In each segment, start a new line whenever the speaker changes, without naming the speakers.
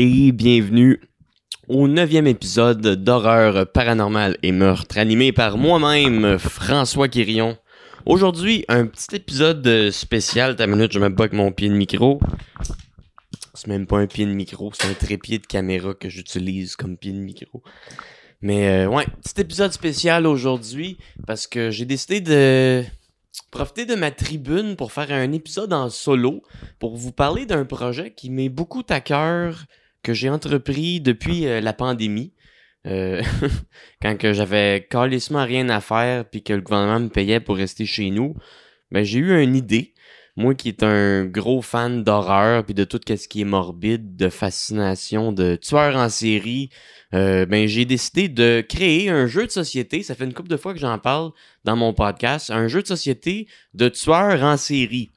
et bienvenue au neuvième épisode d'horreur paranormale et meurtre animé par moi-même, François Quirion. Aujourd'hui, un petit épisode spécial. Ta minute, je me bats avec mon pied de micro. C'est même pas un pied de micro, c'est un trépied de caméra que j'utilise comme pied de micro. Mais euh, ouais, petit épisode spécial aujourd'hui parce que j'ai décidé de profiter de ma tribune pour faire un épisode en solo pour vous parler d'un projet qui m'est beaucoup à cœur que j'ai entrepris depuis euh, la pandémie. Euh, quand que j'avais carrément rien à faire puis que le gouvernement me payait pour rester chez nous, ben j'ai eu une idée. Moi qui est un gros fan d'horreur puis de tout ce qui est morbide, de fascination, de tueurs en série, euh, ben j'ai décidé de créer un jeu de société. Ça fait une couple de fois que j'en parle dans mon podcast, un jeu de société de tueurs en série.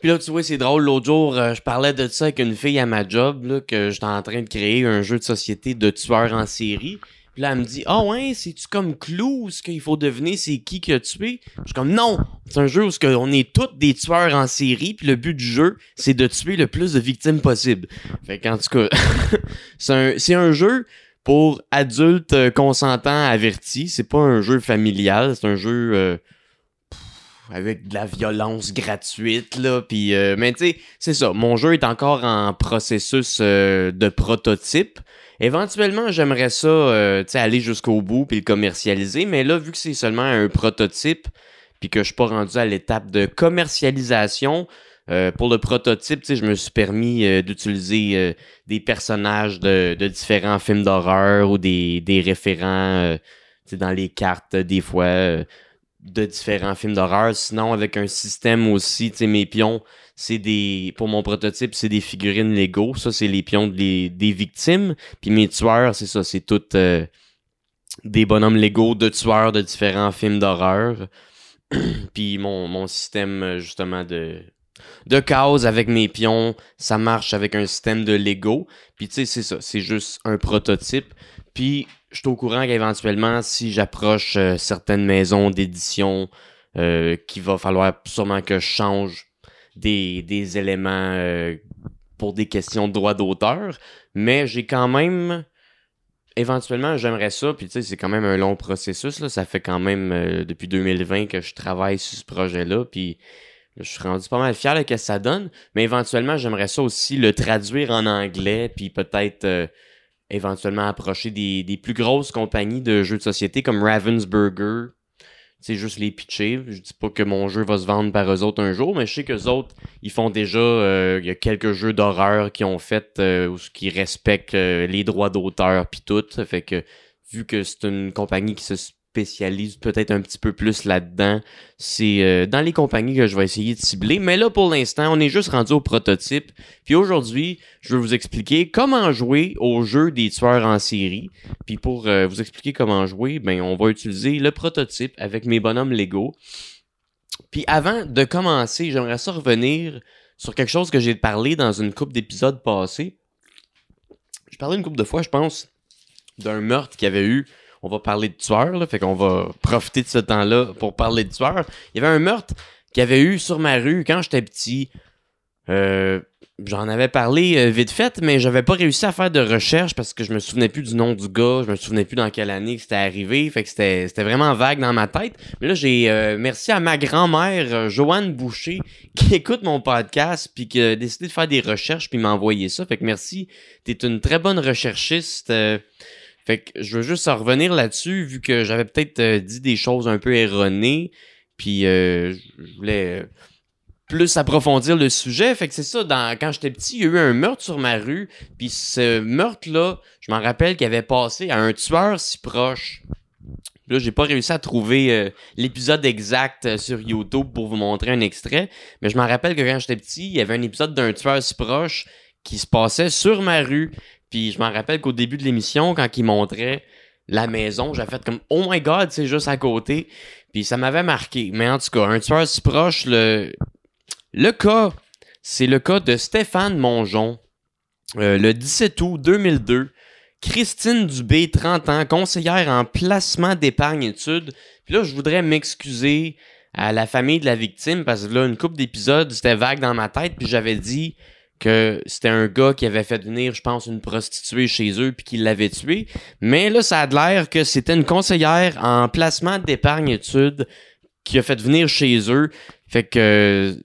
Puis là, tu vois, c'est drôle. L'autre jour, euh, je parlais de ça avec une fille à ma job, là, que j'étais en train de créer un jeu de société de tueurs en série. Puis là, elle me dit, ah oh ouais, c'est-tu comme Clou, ce qu'il faut deviner, c'est qui qui a tué? Je suis comme, non, c'est un jeu où on est tous des tueurs en série, puis le but du jeu, c'est de tuer le plus de victimes possible. Fait qu'en tout cas, c'est un, jeu pour adultes euh, consentants avertis. C'est pas un jeu familial, c'est un jeu euh, avec de la violence gratuite là. Puis, euh, mais tu sais, c'est ça. Mon jeu est encore en processus de prototype. Éventuellement, j'aimerais ça, euh, aller jusqu'au bout puis le commercialiser, mais là, vu que c'est seulement un prototype, puis que je suis pas rendu à l'étape de commercialisation, euh, pour le prototype, je me suis permis euh, d'utiliser des personnages de, différents films d'horreur ou des, des référents dans les cartes, des fois, de différents films d'horreur. Sinon, avec un système aussi, mes pions, c'est des pour mon prototype, c'est des figurines Lego. Ça, c'est les pions des, victimes. Puis mes tueurs, c'est ça, c'est toutes euh, des bonhommes Lego de tueurs de différents films d'horreur. Puis mon, mon système, justement, de, de cases avec mes pions, ça marche avec un système de Lego. Puis tu sais, c'est ça, c'est juste un prototype. Puis je suis au courant qu'éventuellement, si j'approche euh, certaines maisons d'édition, euh, qu'il va falloir sûrement que je change des, des éléments euh, pour des questions de droit d'auteur, mais j'ai quand même éventuellement j'aimerais ça. Puis tu sais c'est quand même un long processus là, ça fait quand même depuis 2020 que je travaille sur ce projet là puis je suis rendu pas mal fier de ce que ça donne, mais éventuellement j'aimerais ça aussi le traduire en anglais puis peut-être éventuellement approcher des, plus grosses compagnies de jeux de société comme Ravensburger c'est juste les pitcher. Je dis pas que mon jeu va se vendre par eux autres un jour, mais je sais que les autres, ils font déjà, euh, il y a quelques jeux d'horreur qui ont fait euh, qui respectent euh, les droits d'auteur puis tout. Fait que vu que c'est une compagnie qui se spécialise peut-être un petit peu plus là-dedans. C'est euh, dans les compagnies que je vais essayer de cibler. Mais là, pour l'instant, on est juste rendu au prototype. Puis aujourd'hui, je vais vous expliquer comment jouer au jeu des tueurs en série. Puis pour euh, vous expliquer comment jouer, ben on va utiliser le prototype avec mes bonhommes Lego. Puis avant de commencer, j'aimerais ça revenir sur quelque chose que j'ai parlé dans une coupe d'épisodes passés. Je parlais une coupe de fois, je pense, d'un meurtre qu'il y avait eu on va parler de tueurs, là, fait qu'on va profiter de ce temps-là pour parler de tueurs. Il y avait un meurtre qu'il y avait eu sur ma rue quand j'étais petit. Euh, j'en avais parlé euh, vite fait, mais j'avais pas réussi à faire de recherche parce que je me souvenais plus du nom du gars, je me souvenais plus dans quelle année c'était arrivé, fait que c'était, vraiment vague dans ma tête. Mais là, j'ai euh, merci à ma grand-mère Joanne Boucher qui écoute mon podcast puis qui a décidé de faire des recherches puis m'envoyer ça. Fait que merci, t'es une très bonne recherchiste. Fait que je veux juste en revenir là-dessus, vu que j'avais peut-être euh, dit des choses un peu erronées, puis euh, je voulais euh, plus approfondir le sujet. Fait que c'est ça, quand j'étais petit, il y a eu un meurtre sur ma rue, puis ce meurtre-là, je m'en rappelle qu'il avait passé à un tueur si proche. Là, j'ai pas réussi à trouver l'épisode exact sur YouTube pour vous montrer un extrait, mais je m'en rappelle que quand j'étais petit, il y avait un épisode d'un tueur si proche qui se passait sur ma rue. Puis je m'en rappelle qu'au début de l'émission, quand il montrait la maison, j'ai fait comme Oh my god, c'est juste à côté. Puis ça m'avait marqué. Mais en tout cas, un tueur si proche, le, le cas, c'est le cas de Stéphane Mongeon. Euh, le 17 août 2002, Christine Dubé, 30 ans, conseillère en placement d'épargne études. Puis là, je voudrais m'excuser à la famille de la victime parce que là, une couple d'épisodes, c'était vague dans ma tête. Puis j'avais dit que c'était un gars qui avait fait venir, je pense, une prostituée chez eux puis qui l'avait tué. Mais là, ça a l'air que c'était une conseillère en placement d'épargne études qui a fait venir chez eux. Fait que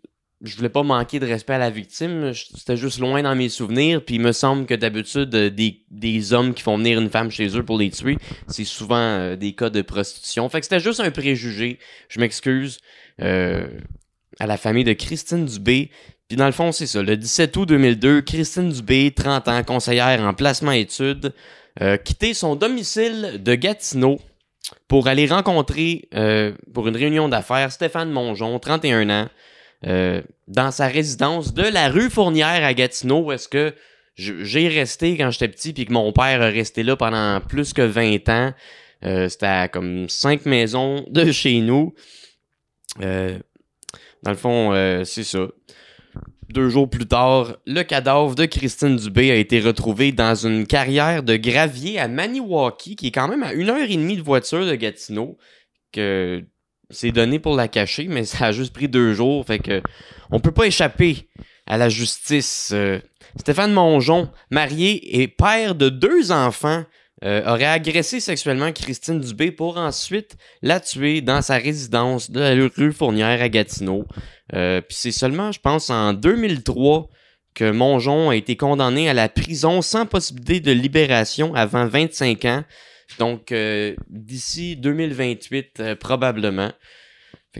je voulais pas manquer de respect à la victime. C'était juste loin dans mes souvenirs. Puis il me semble que d'habitude, euh, des, hommes qui font venir une femme chez eux pour les tuer, c'est souvent euh, des cas de prostitution. Fait que c'était juste un préjugé. Je m'excuse. Euh, à la famille de Christine Dubé. Puis dans le fond, c'est ça. Le 17 août 2002, Christine Dubé, 30 ans, conseillère en placement études, euh, quitté son domicile de Gatineau pour aller rencontrer, pour une réunion d'affaires, Stéphane Mongeon, 31 ans, euh, dans sa résidence de la rue Fournière à Gatineau, où est-ce que j'ai resté quand j'étais petit, puis que mon père a resté là pendant plus que 20 ans. Euh, C'était comme cinq maisons de chez nous. Euh, dans le fond, euh, c'est ça. Deux jours plus tard, le cadavre de Christine Dubé a été retrouvé dans une carrière de gravier à Maniwaki, qui est quand même à une heure et demie de voiture de Gatineau. Que c'est donné pour la cacher, mais ça a juste pris deux jours. Fait que on peut pas échapper à la justice. Euh, Stéphane Mongeon, marié et père de deux enfants, euh, aurait agressé sexuellement Christine Dubé pour ensuite la tuer dans sa résidence de la rue Fournière à Gatineau. Euh, Puis c'est seulement, je pense, en 2003 que Mongeon a été condamné à la prison sans possibilité de libération avant 25 ans donc, euh, d'ici 2028, euh, probablement.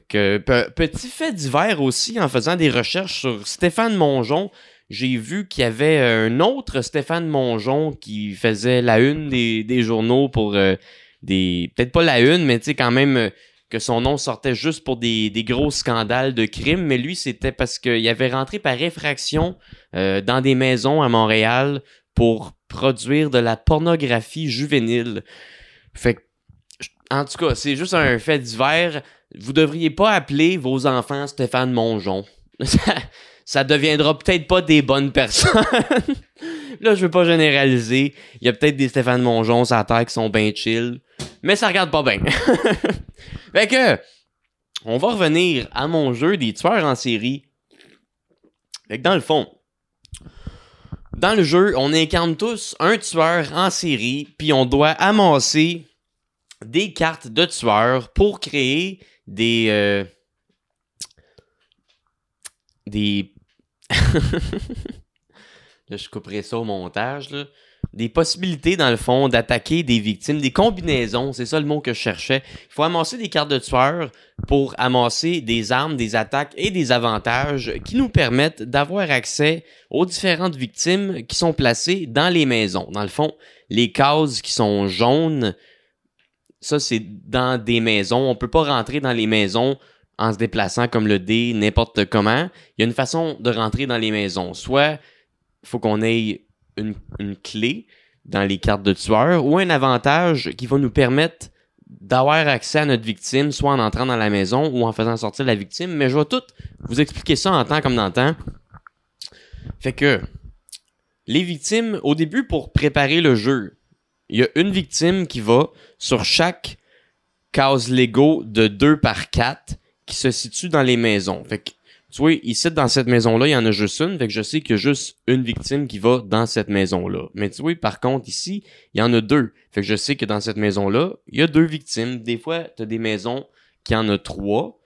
Que, petit fait divers aussi, en faisant des recherches sur Stéphane Mongeon, j'ai vu qu'il y avait un autre Stéphane Mongeon qui faisait la une des, journaux pour euh, des. Peut-être pas la une, mais tu sais, quand même que son nom sortait juste pour des, gros scandales de crimes, mais lui, c'était parce qu'il avait rentré par effraction dans des maisons à Montréal pour produire de la pornographie juvénile. Fait en tout cas, c'est juste un fait divers. Vous devriez pas appeler vos enfants Stéphane Mongeon. Ça, deviendra peut-être pas des bonnes personnes. Là, je veux pas généraliser. Il y a peut-être des Stéphane Mongeon sur la terre qui sont bien chill. Mais ça regarde pas bien. fait que, on va revenir à mon jeu des tueurs en série. Fait que dans le fond, dans le jeu, on incarne tous un tueur en série, puis on doit amasser des cartes de tueurs pour créer des... Euh, des... je couperai ça au montage, des possibilités, dans le fond, d'attaquer des victimes, des combinaisons, c'est ça le mot que je cherchais. Il faut amasser des cartes de tueurs pour amasser des armes, des attaques et des avantages qui nous permettent d'avoir accès aux différentes victimes qui sont placées dans les maisons. Dans le fond, les cases qui sont jaunes, ça c'est dans des maisons. On peut pas rentrer dans les maisons en se déplaçant comme le dé, n'importe comment. Il y a une façon de rentrer dans les maisons. Soit il faut qu'on ait une, clé dans les cartes de tueur ou un avantage qui va nous permettre d'avoir accès à notre victime, soit en entrant dans la maison ou en faisant sortir la victime. Mais je vais tout vous expliquer ça en temps comme dans temps. Fait que les victimes, au début, pour préparer le jeu, il y a une victime qui va sur chaque case Lego de 2 par 4 qui se situe dans les maisons. Fait que tu vois, ici, dans cette maison-là, il y en a juste une, fait que je sais qu'il y a juste une victime qui va dans cette maison-là. Mais tu vois, par contre, ici, il y en a deux. Fait que je sais que dans cette maison-là, il y a deux victimes. Des fois, tu as des maisons qui en a trois.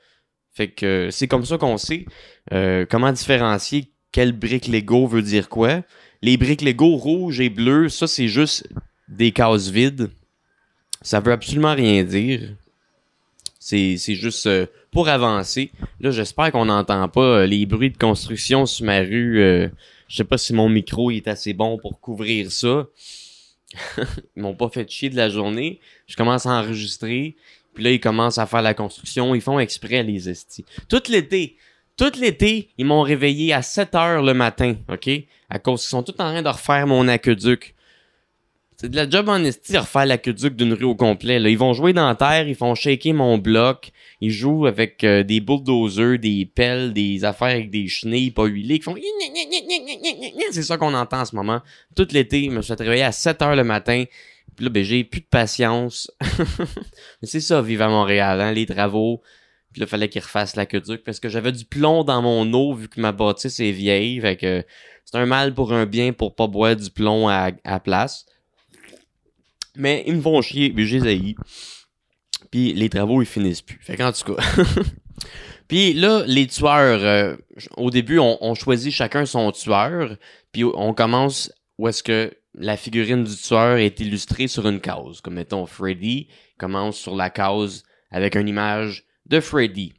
Fait que c'est comme ça qu'on sait euh, comment différencier quelle brique Lego veut dire quoi. Les briques Lego rouges et bleues, ça, c'est juste des cases vides. Ça veut absolument rien dire. C'est, c'est juste... Euh, pour avancer. Là, j'espère qu'on n'entend pas euh, les bruits de construction sur ma rue. Euh, je sais pas si mon micro est assez bon pour couvrir ça. ils m'ont pas fait chier de la journée. Je commence à enregistrer. Puis là, ils commencent à faire la construction. Ils font exprès les estis. Tout l'été. Tout l'été, ils m'ont réveillé à 7 heures le matin, OK? À cause qu'ils sont tous en train de refaire mon aqueduc. C'est de la job en esti refaire l'aqueduc d'une rue au complet. Là. Ils vont jouer dans la terre, ils font shaker mon bloc, ils jouent avec euh, des bulldozers, des pelles, des affaires avec des chenilles pas huilées qui font C'est ça qu'on entend en ce moment. Tout l'été, je me suis réveillé à 7 heures le matin. Puis là, ben, j'ai plus de patience. C'est ça, vivre à Montréal, hein, les travaux. Puis là, fallait qu'ils refassent l'aqueduc parce que j'avais du plomb dans mon eau vu que ma bâtisse est vieille. Fait C'est un mal pour un bien pour pas boire du plomb à place. Mais ils me font chier, puis j'ai les Puis les travaux, ils finissent plus. Fait qu'en tout cas. puis là, les tueurs, euh, au début, on, on, choisit chacun son tueur. Puis on commence où est-ce que la figurine du tueur est illustrée sur une case. Comme mettons, Freddy commence sur la case avec une image de Freddy.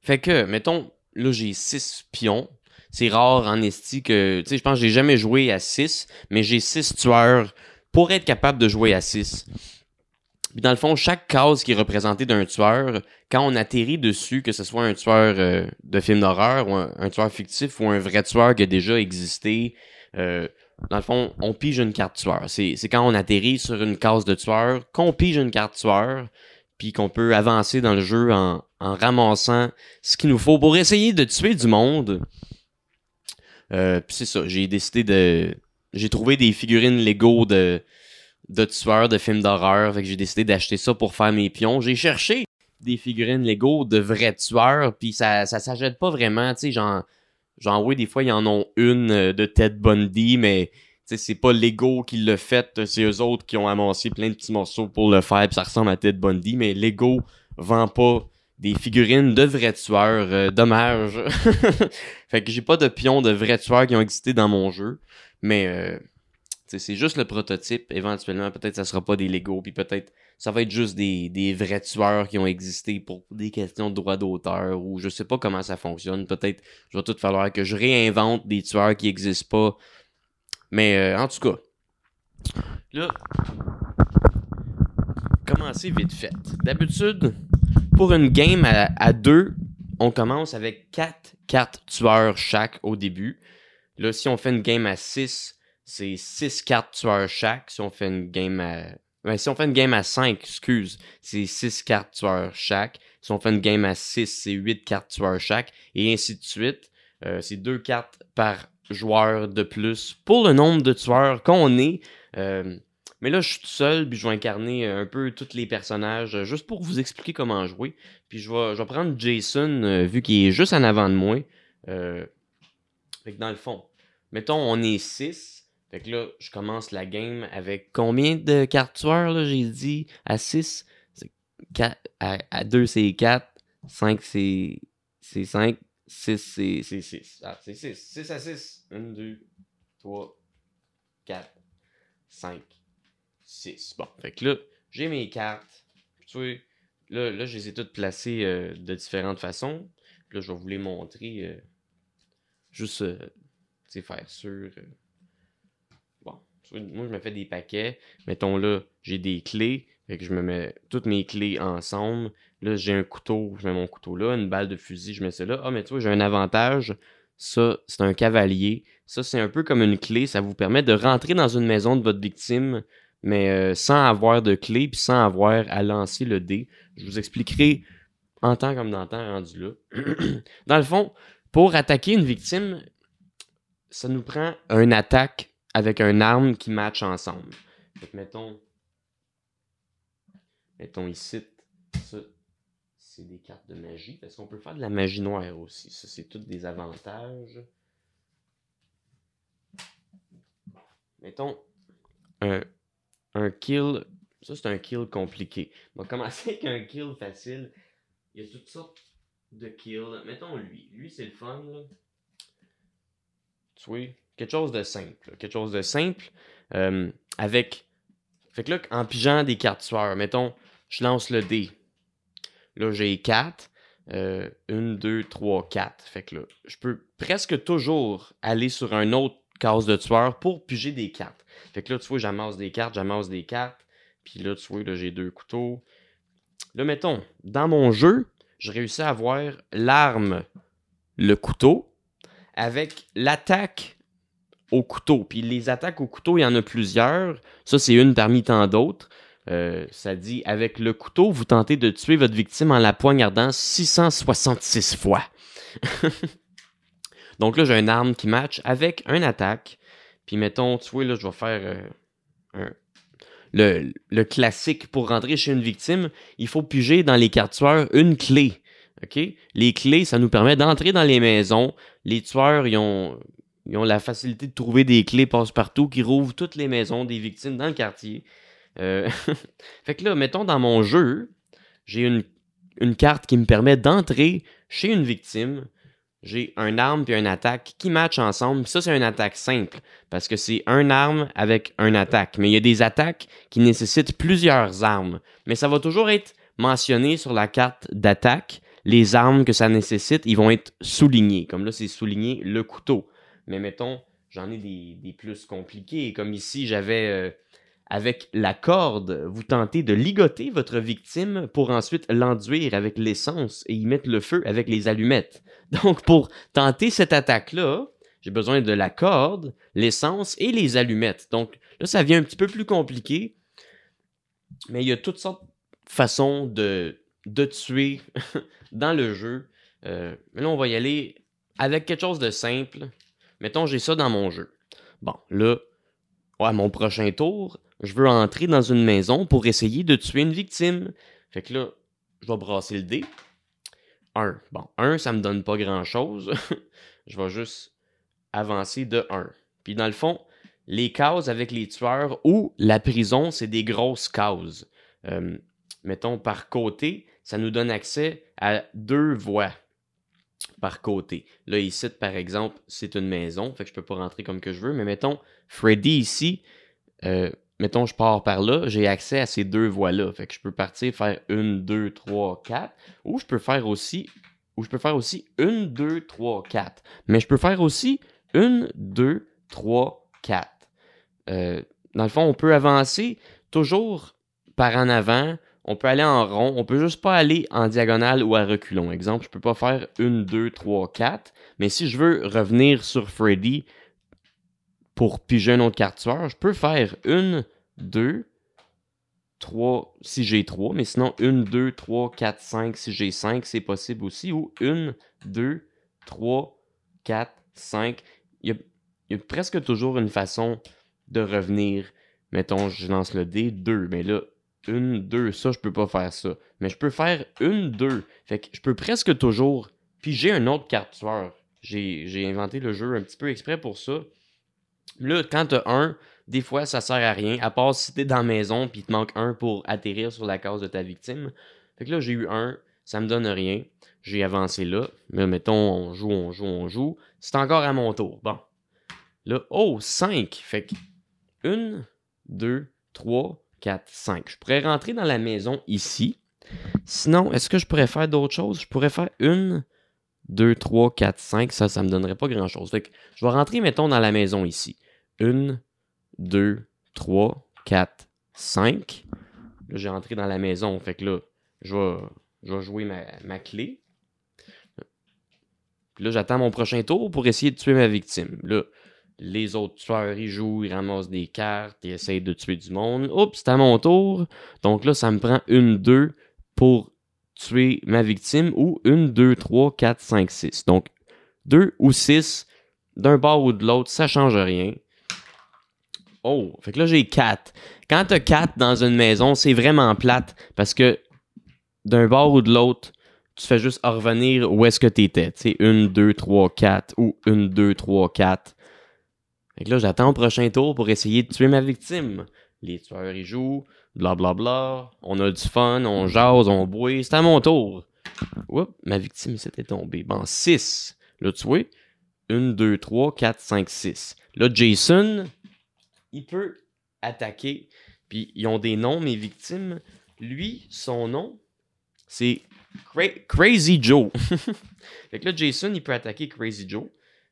Fait que, mettons, là j'ai six pions. C'est rare en esti que, tu sais, je pense que j'ai jamais joué à 6, mais j'ai six tueurs pour être capable de jouer à 6. Puis dans le fond, chaque case qui est représentée d'un tueur, quand on atterrit dessus, que ce soit un tueur euh, de film d'horreur ou un, tueur fictif ou un vrai tueur qui a déjà existé, euh, dans le fond, on pige une carte tueur. C'est, quand on atterrit sur une case de tueur qu'on pige une carte tueur, puis qu'on peut avancer dans le jeu en, en ramassant ce qu'il nous faut pour essayer de tuer du monde. Euh, puis c'est ça, j'ai décidé de... J'ai trouvé des figurines Lego de, de tueurs de films d'horreur, fait que j'ai décidé d'acheter ça pour faire mes pions. J'ai cherché des figurines Lego de vrais tueurs, puis ça, ça s'achète pas vraiment, tu sais, des fois, ils en ont une euh, de Ted Bundy, mais c'est pas Lego qui l'a fait, c'est eux autres qui ont amassé plein de petits morceaux pour le faire, puis ça ressemble à Ted Bundy, mais Lego vend pas des figurines de vrais tueurs. Euh, dommage. fait que j'ai pas de pions de vrais tueurs qui ont existé dans mon jeu, mais euh, c'est juste le prototype. Éventuellement, peut-être ça sera pas des Lego, puis peut-être ça va être juste des, des vrais tueurs qui ont existé pour des questions de droit d'auteur ou je sais pas comment ça fonctionne. Peut-être je va tout falloir que je réinvente des tueurs qui existent pas. Mais euh, en tout cas, là, commencer vite fait. D'habitude, pour une game à, deux, on commence avec quatre cartes tueurs chaque au début. Là, si on fait une game à 6, c'est 6 cartes tueurs chaque. Si on fait une game à ben, si on fait une game à 5, excuse, c'est 6 cartes tueurs chaque. Si on fait une game à 6, c'est 8 cartes tueurs chaque. Et ainsi de suite. Euh, c'est 2 cartes par joueur de plus pour le nombre de tueurs qu'on est. Euh, mais là, je suis tout seul, puis je vais incarner un peu tous les personnages, euh, juste pour vous expliquer comment jouer. Puis je vais, je vais prendre Jason, vu qu'il est juste en avant de moi. Fait que dans le fond, mettons, on est 6. Fait que là, je commence la game avec combien de cartes tueurs, là, j'ai dit? À 6? À, 2, c'est 4. 5, c'est 5. 6, c'est 6. Ah, c'est 6. 6 à 6. 1, 2, 3, 4, 5, 6. Bon, fait que là, j'ai mes cartes. Tu vois, là, là, je les ai toutes placées euh, de différentes façons. Là, je vais vous les montrer. Euh, juste, euh, tu sais, faire sûr. Euh, moi, je me fais des paquets. Mettons là, j'ai des clés. Fait que je me mets toutes mes clés ensemble. Là, j'ai un couteau, je mets mon couteau là. Une balle de fusil, je mets ça là. Ah, mais tu vois, j'ai un avantage. Ça, c'est un cavalier. Ça, c'est un peu comme une clé. Ça vous permet de rentrer dans une maison de votre victime, mais euh, sans avoir de clé puis sans avoir à lancer le dé. Je vous expliquerai en temps comme dans temps rendu là. dans le fond, pour attaquer une victime, ça nous prend une attaque avec un arme qui match ensemble. Donc, mettons, mettons ici, ça, c'est des cartes de magie, parce qu'on peut faire de la magie noire aussi. Ça, c'est tous des avantages. Mettons, un, un kill, ça c'est un kill compliqué. On va commencer avec un kill facile. Il y a toutes sortes de kills. Mettons lui. Lui, c'est le fun, là. Tu vois, quelque chose de simple. Quelque chose de simple. Euh, avec. Fait que là, en pigeant des cartes tueurs, mettons, je lance le dé. Là, j'ai 4. 1, 2, 3, 4. Fait que là, je peux presque toujours aller sur un autre case de tueur pour piger des cartes. Fait que là, tu vois, j'amasse des cartes, j'amasse des cartes. Puis là, tu vois, là, j'ai deux couteaux. Là, mettons, dans mon jeu, je réussis à avoir l'arme, le couteau, avec l'attaque au couteau. Puis les attaques au couteau, il y en a plusieurs. Ça, c'est une parmi tant d'autres. Euh, ça dit avec le couteau, vous tentez de tuer votre victime en la poignardant 666 fois. Donc là, j'ai une arme qui match avec un attaque. Puis mettons, tu vois, là, je vais faire euh, le, classique pour rentrer chez une victime. Il faut piger dans les cartes tueurs une clé. Les clés, ça nous permet d'entrer dans les maisons. Les tueurs, ils ont la facilité de trouver des clés passe-partout qui rouvrent toutes les maisons des victimes dans le quartier. Euh, fait que là, mettons dans mon jeu, j'ai une carte qui me permet d'entrer chez une victime. J'ai un arme puis une attaque qui matchent ensemble. Ça, c'est une attaque simple parce que c'est un arme avec un attaque. Mais il y a des attaques qui nécessitent plusieurs armes. Mais ça va toujours être mentionné sur la carte d'attaque. Les armes que ça nécessite, ils vont être soulignés. Comme là, c'est souligné le couteau. Mais mettons, j'en ai des, plus compliqués. Comme ici, j'avais euh, avec la corde, vous tentez de ligoter votre victime pour ensuite l'enduire avec l'essence et y mettre le feu avec les allumettes. Donc, pour tenter cette attaque-là, j'ai besoin de la corde, l'essence et les allumettes. Donc, là, ça devient un petit peu plus compliqué. Mais il y a toutes sortes de façons de, tuer dans le jeu. Euh, mais là, on va y aller avec quelque chose de simple. Mettons, j'ai ça dans mon jeu. Bon, là, à mon prochain tour, je veux entrer dans une maison pour essayer de tuer une victime. Fait que là, je vais brasser le dé. 1. Bon, 1, ça me donne pas grand-chose. je vais juste avancer de 1. Puis dans le fond, les cases avec les tueurs ou la prison, c'est des grosses cases. Euh, mettons, par côté, ça nous donne accès à deux voies par côté. Là, ici, par exemple, c'est une maison, fait que je peux pas rentrer comme que je veux, mais mettons, Freddy ici, euh, mettons, je pars par là, j'ai accès à ces deux voies-là. Fait que je peux partir faire une, deux, trois, quatre. Ou je peux faire aussi. Une, deux, trois, quatre. Mais je peux faire aussi une, deux, trois, quatre. Euh, dans le fond, on peut avancer toujours par en avant. On peut aller en rond. On peut juste pas aller en diagonale ou à reculons. Exemple, je peux pas faire une, deux, trois, quatre. Mais si je veux revenir sur Freddy, pour piger un autre carte je peux faire une, deux, trois si j'ai trois, mais sinon une, deux, trois, quatre, cinq si j'ai cinq, c'est possible aussi. Ou une, deux, trois, quatre, cinq. Il y a, presque toujours une façon de revenir. Mettons, je lance le dé, deux. Mais là, une, deux, ça, je peux pas faire ça. Mais je peux faire une, deux. Fait que je peux presque toujours piger un autre carte J'ai inventé le jeu un petit peu exprès pour ça. Là, quand tu as un, des fois, ça sert à rien, à part si t'es dans la maison puis il te manque un pour atterrir sur la case de ta victime. Fait que là, j'ai eu un, ça me donne rien. J'ai avancé là. Mais mettons, on joue, on joue, on joue. C'est encore à mon tour. Bon. Là, oh, 5. Fait que 1, 2, 3, 4, 5. Je pourrais rentrer dans la maison ici. Sinon, est-ce que je pourrais faire d'autres choses? Je pourrais faire une, 2, 3, 4, 5. Ça, ça me donnerait pas grand-chose. Je vais rentrer, mettons, dans la maison ici. 1, 2, 3, 4, 5. Là, j'ai entré dans la maison. Fait que là, je vais, je vais jouer ma, ma clé. Puis là, j'attends mon prochain tour pour essayer de tuer ma victime. Là, les autres tueurs, ils jouent, ils ramassent des cartes, ils essayent de tuer du monde. Oups, c'est à mon tour. Donc là, ça me prend une, deux pour tuer ma victime ou une, deux, trois, quatre, cinq, six. Donc, deux ou six d'un bord ou de l'autre, ça change rien. Oh, fait que là, j'ai 4. Quand t'as 4 dans une maison, c'est vraiment plate parce que d'un bord ou de l'autre, tu fais juste revenir où est-ce que t'étais. Tu sais, 1, 2, 3, 4 ou 1, 2, 3, 4. Fait que là, j'attends le prochain tour pour essayer de tuer ma victime. Les tueurs, ils jouent, blablabla. Bla, bla. On a du fun, on jase, on boit. C'est à mon tour. Oups, ma victime s'était tombée. Bon, 6. Là, tu vois, 1, 2, 3, 4, 5, 6. Là, Jason, il peut attaquer. Puis ils ont des noms, mes victimes. Lui, son nom, c'est Crazy Joe. fait que là, Jason, il peut attaquer Crazy Joe.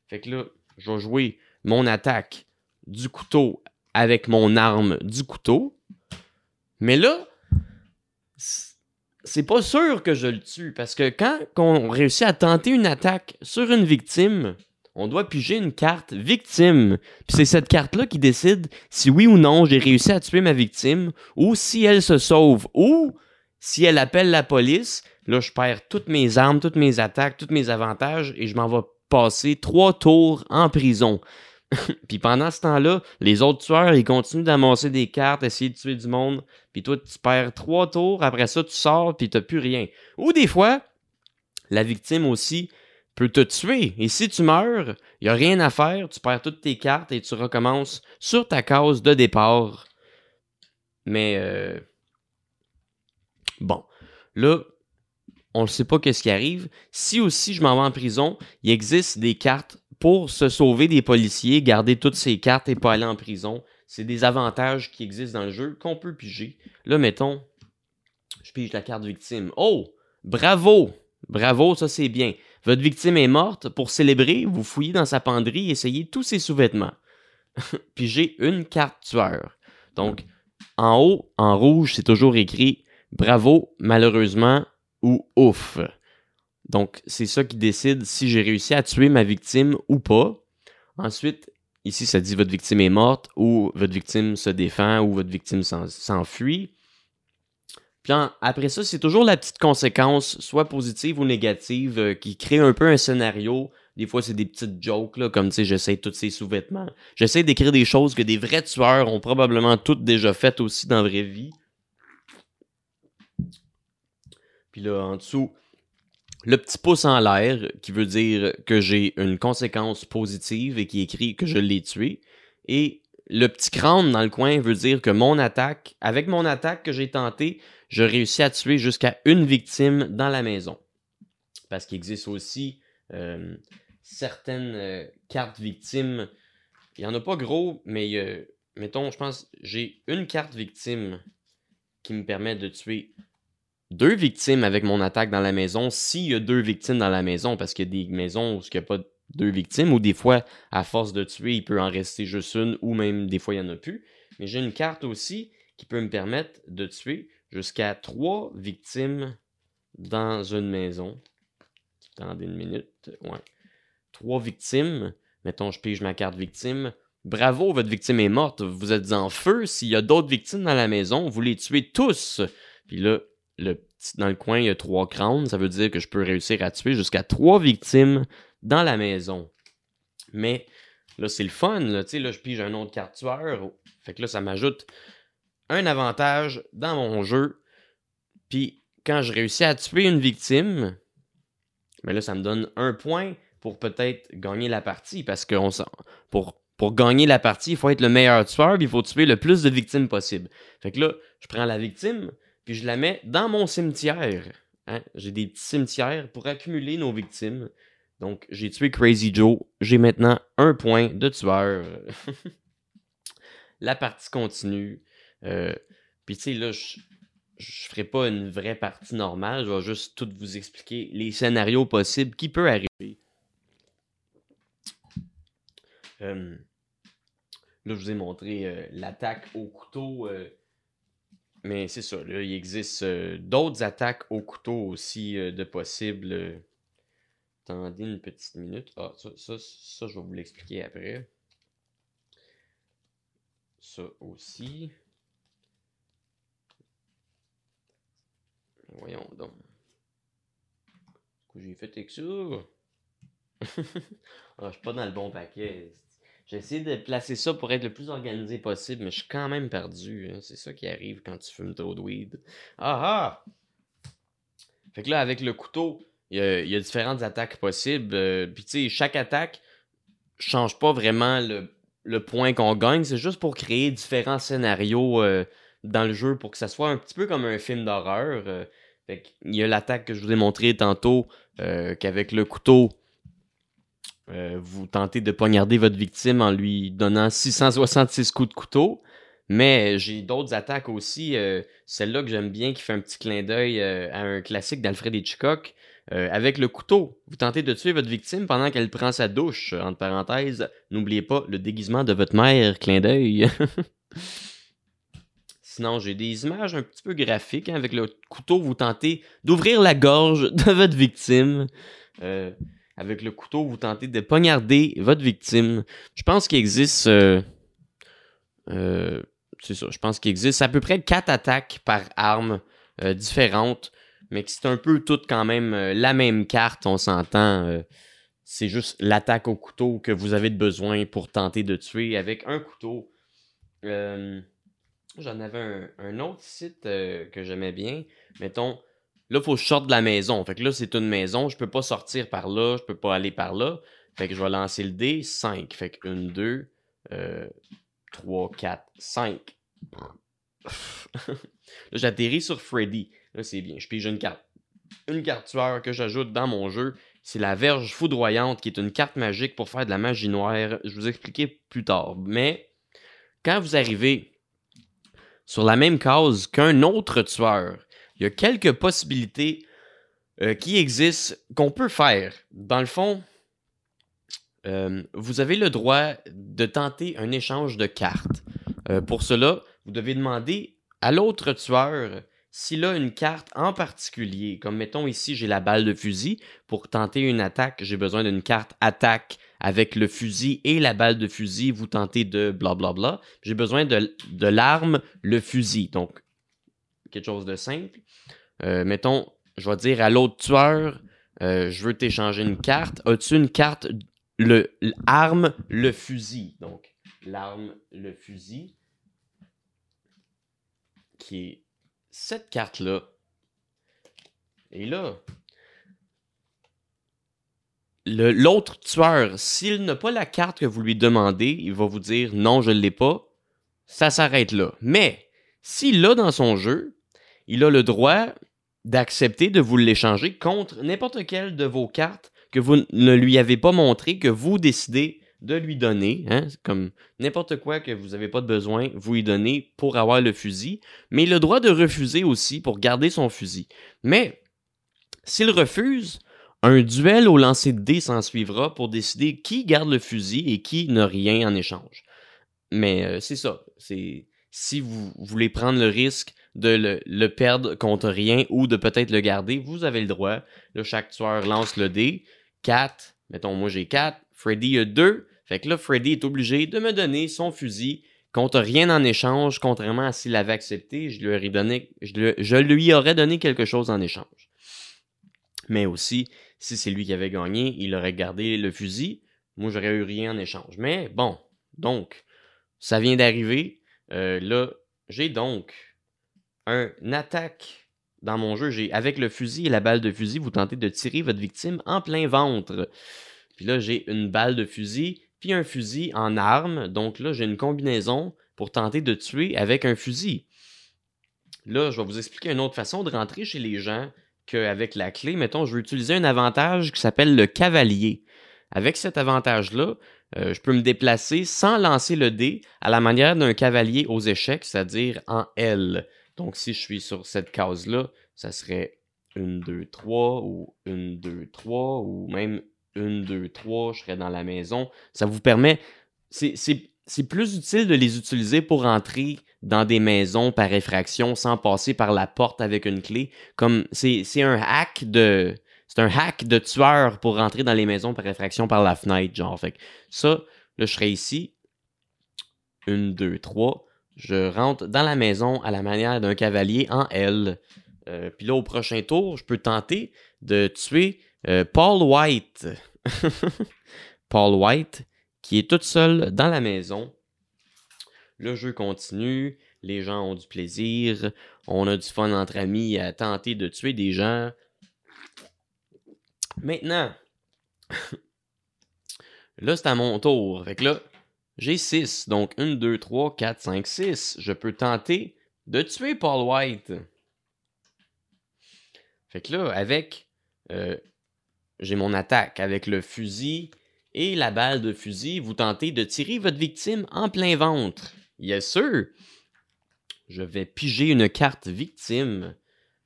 Fait que là, je vais jouer mon attaque du couteau avec mon arme du couteau. Mais là, c'est pas sûr que je le tue. Parce que quand on réussit à tenter une attaque sur une victime, on doit piger une carte victime. Puis c'est cette carte-là qui décide si oui ou non j'ai réussi à tuer ma victime, ou si elle se sauve, ou si elle appelle la police. Là, je perds toutes mes armes, toutes mes attaques, tous mes avantages, et je m'en vais passer trois tours en prison. puis pendant ce temps-là, les autres tueurs, ils continuent d'amasser des cartes, essayer de tuer du monde. Puis toi, tu perds trois tours. Après ça, tu sors, puis t'as plus rien. Ou des fois, la victime aussi, peut te tuer. Et si tu meurs, il n'y a rien à faire, tu perds toutes tes cartes et tu recommences sur ta case de départ. Mais euh, bon, là, on ne sait pas qu'est-ce qui arrive. Si aussi je m'en vais en prison, il existe des cartes pour se sauver des policiers, garder toutes ces cartes et pas aller en prison. C'est des avantages qui existent dans le jeu qu'on peut piger. Là, mettons, je pige la carte victime. Oh! Bravo! Bravo, ça c'est bien. Votre victime est morte. Pour célébrer, vous fouillez dans sa penderie et essayez tous ses sous-vêtements. Pigez une carte tueur. Donc, en haut, en rouge, c'est toujours écrit bravo, malheureusement ou ouf. Donc, c'est ça qui décide si j'ai réussi à tuer ma victime ou pas. Ensuite, ici, ça dit votre victime est morte ou votre victime se défend ou votre victime s'enfuit. Puis après ça, c'est toujours la petite conséquence, soit positive ou négative, euh, qui crée un peu un scénario. Des fois, c'est des petites jokes, là, comme tu sais, j'essaie tous ces sous-vêtements. J'essaie d'écrire des choses que des vrais tueurs ont probablement toutes déjà faites aussi dans la vraie vie. Puis là, en dessous, le petit pouce en l'air, qui veut dire que j'ai une conséquence positive et qui écrit que je l'ai tué. Et le petit crâne dans le coin veut dire que mon attaque, avec mon attaque que j'ai tentée, je réussis à tuer jusqu'à une victime dans la maison. Parce qu'il existe aussi euh, certaines euh, cartes victimes. Il n'y en a pas gros, mais mettons, je pense, j'ai une carte victime qui me permet de tuer deux victimes avec mon attaque dans la maison s'il y a deux victimes dans la maison, parce qu'il y a des maisons où il n'y a pas deux victimes, ou des fois, à force de tuer, il peut en rester juste une, ou même des fois, il n'y en a plus. Mais j'ai une carte aussi qui peut me permettre de tuer jusqu'à trois victimes dans une maison. Attendez une minute. Ouais. Trois victimes. Mettons, je pige ma carte victime. Bravo, votre victime est morte. Vous êtes en feu. S'il y a d'autres victimes dans la maison, vous les tuez tous. Puis là, le dans le coin, il y a trois crânes. Ça veut dire que je peux réussir à tuer jusqu'à trois victimes dans la maison. Mais là, c'est le fun. Là, je pige un autre carte tueur. Fait que là, ça m'ajoute un avantage dans mon jeu. Puis quand je réussis à tuer une victime, mais ben là, ça me donne un point pour peut-être gagner la partie. Parce que pour, pour gagner la partie, il faut être le meilleur tueur, puis il faut tuer le plus de victimes possible. Fait que là, je prends la victime, puis je la mets dans mon cimetière. Hein. J'ai des petits cimetières pour accumuler nos victimes. Donc, j'ai tué Crazy Joe. J'ai maintenant un point de tueur. la partie continue. Euh, puis, tu sais, là, je, je ferai pas une vraie partie normale. Je vais juste tout vous expliquer les scénarios possibles qui peuvent arriver. Euh, là, je vous ai montré euh, l'attaque au couteau. Mais c'est ça, là, il existe d'autres attaques au couteau aussi de possibles. Attendez une petite minute. Ah, ça, ça, ça je vais vous l'expliquer après. Ça aussi. Voyons donc. que j'ai fait avec ça? ah, je suis pas dans le bon paquet. J'ai essayé de placer ça pour être le plus organisé possible, mais je suis quand même perdu. Hein. C'est ça qui arrive quand tu fumes trop de weed. Ah ah! Fait que là, avec le couteau, il y a, différentes attaques possibles. Euh, puis tu sais, chaque attaque change pas vraiment le, point qu'on gagne. C'est juste pour créer différents scénarios euh, dans le jeu pour que ça soit un petit peu comme un film d'horreur. Euh, il y a l'attaque que je vous ai montré tantôt, qu'avec le couteau, euh, vous tentez de poignarder votre victime en lui donnant 666 coups de couteau. Mais j'ai d'autres attaques aussi. Euh, celle-là que j'aime bien, qui fait un petit clin d'œil à un classique d'Alfred Hitchcock. avec le couteau, vous tentez de tuer votre victime pendant qu'elle prend sa douche. Entre parenthèses, n'oubliez pas le déguisement de votre mère, clin d'œil. Sinon, j'ai des images un petit peu graphiques. Hein, avec le couteau, vous tentez d'ouvrir la gorge de votre victime. Euh, avec le couteau, vous tentez de poignarder votre victime. Je pense qu'il existe. Euh, euh, c'est ça. Je pense qu'il existe à peu près quatre attaques par arme différentes. Mais que c'est un peu toutes quand même la même carte, on s'entend. c'est juste l'attaque au couteau que vous avez besoin pour tenter de tuer avec un couteau. J'en avais un, autre site euh, que j'aimais bien. Mettons, là, faut que de la maison. Fait que là, c'est une maison, je peux pas sortir par là, je peux pas aller par là. Fait que je vais lancer le dé, 5. Fait que 1, 2, 3, 4, 5. là, j'atterris sur Freddy. Là, c'est bien. Je pige une carte. Une carte tueur que j'ajoute dans mon jeu. C'est la Verge Foudroyante, qui est une carte magique pour faire de la magie noire. Je vous expliquer plus tard. Mais quand vous arrivez sur la même case qu'un autre tueur, il y a quelques possibilités euh, qui existent qu'on peut faire. Dans le fond, euh, vous avez le droit de tenter un échange de cartes. Euh, pour cela, vous devez demander à l'autre tueur s'il a une carte en particulier. Comme mettons ici, j'ai la balle de fusil. Pour tenter une attaque, j'ai besoin d'une carte attaque avec le fusil et la balle de fusil. Vous tentez de blablabla. Bla, bla. J'ai besoin de, de l'arme, le fusil. Donc, quelque chose de simple. Euh, mettons, je vais dire à l'autre tueur, je veux t'échanger une carte. As-tu une carte le l'arme, le fusil? Donc, l'arme, le fusil, qui est cette carte-là. Et là, l'autre tueur, s'il n'a pas la carte que vous lui demandez, il va vous dire non, je ne l'ai pas. Ça s'arrête là. Mais s'il l'a dans son jeu, il a le droit d'accepter de vous l'échanger contre n'importe quelle de vos cartes que vous ne lui avez pas montré, que vous décidez de lui donner, hein, comme n'importe quoi que vous n'avez pas besoin, vous lui donnez pour avoir le fusil, mais il a le droit de refuser aussi pour garder son fusil. Mais s'il refuse, un duel au lancer de dés s'en suivra pour décider qui garde le fusil et qui n'a rien en échange. Mais euh, c'est ça, c'est si vous voulez prendre le risque de le, perdre contre rien ou de peut-être le garder, vous avez le droit. Là, chaque tueur lance le dé. 4, mettons, moi j'ai 4, Freddy a 2. Fait que là, Freddy est obligé de me donner son fusil contre rien en échange, contrairement à s'il avait accepté, je lui, aurais donné, je, lui, aurais donné quelque chose en échange. Mais aussi, si c'est lui qui avait gagné, il aurait gardé le fusil. Moi, j'aurais eu rien en échange. Mais bon, donc, ça vient d'arriver. Euh, là, j'ai donc un attaque dans mon jeu, avec le fusil et la balle de fusil, vous tentez de tirer votre victime en plein ventre. Puis là, j'ai une balle de fusil, puis un fusil en arme. Donc là, j'ai une combinaison pour tenter de tuer avec un fusil. Là, je vais vous expliquer une autre façon de rentrer chez les gens qu'avec la clé. Mettons, je veux utiliser un avantage qui s'appelle le cavalier. Avec cet avantage-là, euh, je peux me déplacer sans lancer le dé à la manière d'un cavalier aux échecs, c'est-à-dire en L. Donc, si je suis sur cette case-là, ça serait 1, 2, 3 ou 1, 2, 3 ou même 1, 2, 3, je serais dans la maison. Ça vous permet. C'est plus utile de les utiliser pour entrer dans des maisons par effraction sans passer par la porte avec une clé. Comme c'est un hack de. C'est un hack de tueur pour rentrer dans les maisons par effraction par la fenêtre, genre. Fait ça, là, je serais ici. 1, 2, 3 je rentre dans la maison à la manière d'un cavalier en L. Euh, puis là, au prochain tour, je peux tenter de tuer euh, Paul White. Paul White, qui est toute seule dans la maison. Le jeu continue, les gens ont du plaisir, on a du fun entre amis à tenter de tuer des gens. Maintenant, là, c'est à mon tour. Fait que là, j'ai 6, donc 1, 2, 3, 4, 5, 6. Je peux tenter de tuer Paul White. Fait que là, avec. Euh, j'ai mon attaque avec le fusil et la balle de fusil. Vous tentez de tirer votre victime en plein ventre. Yes, sûr. Je vais piger une carte victime.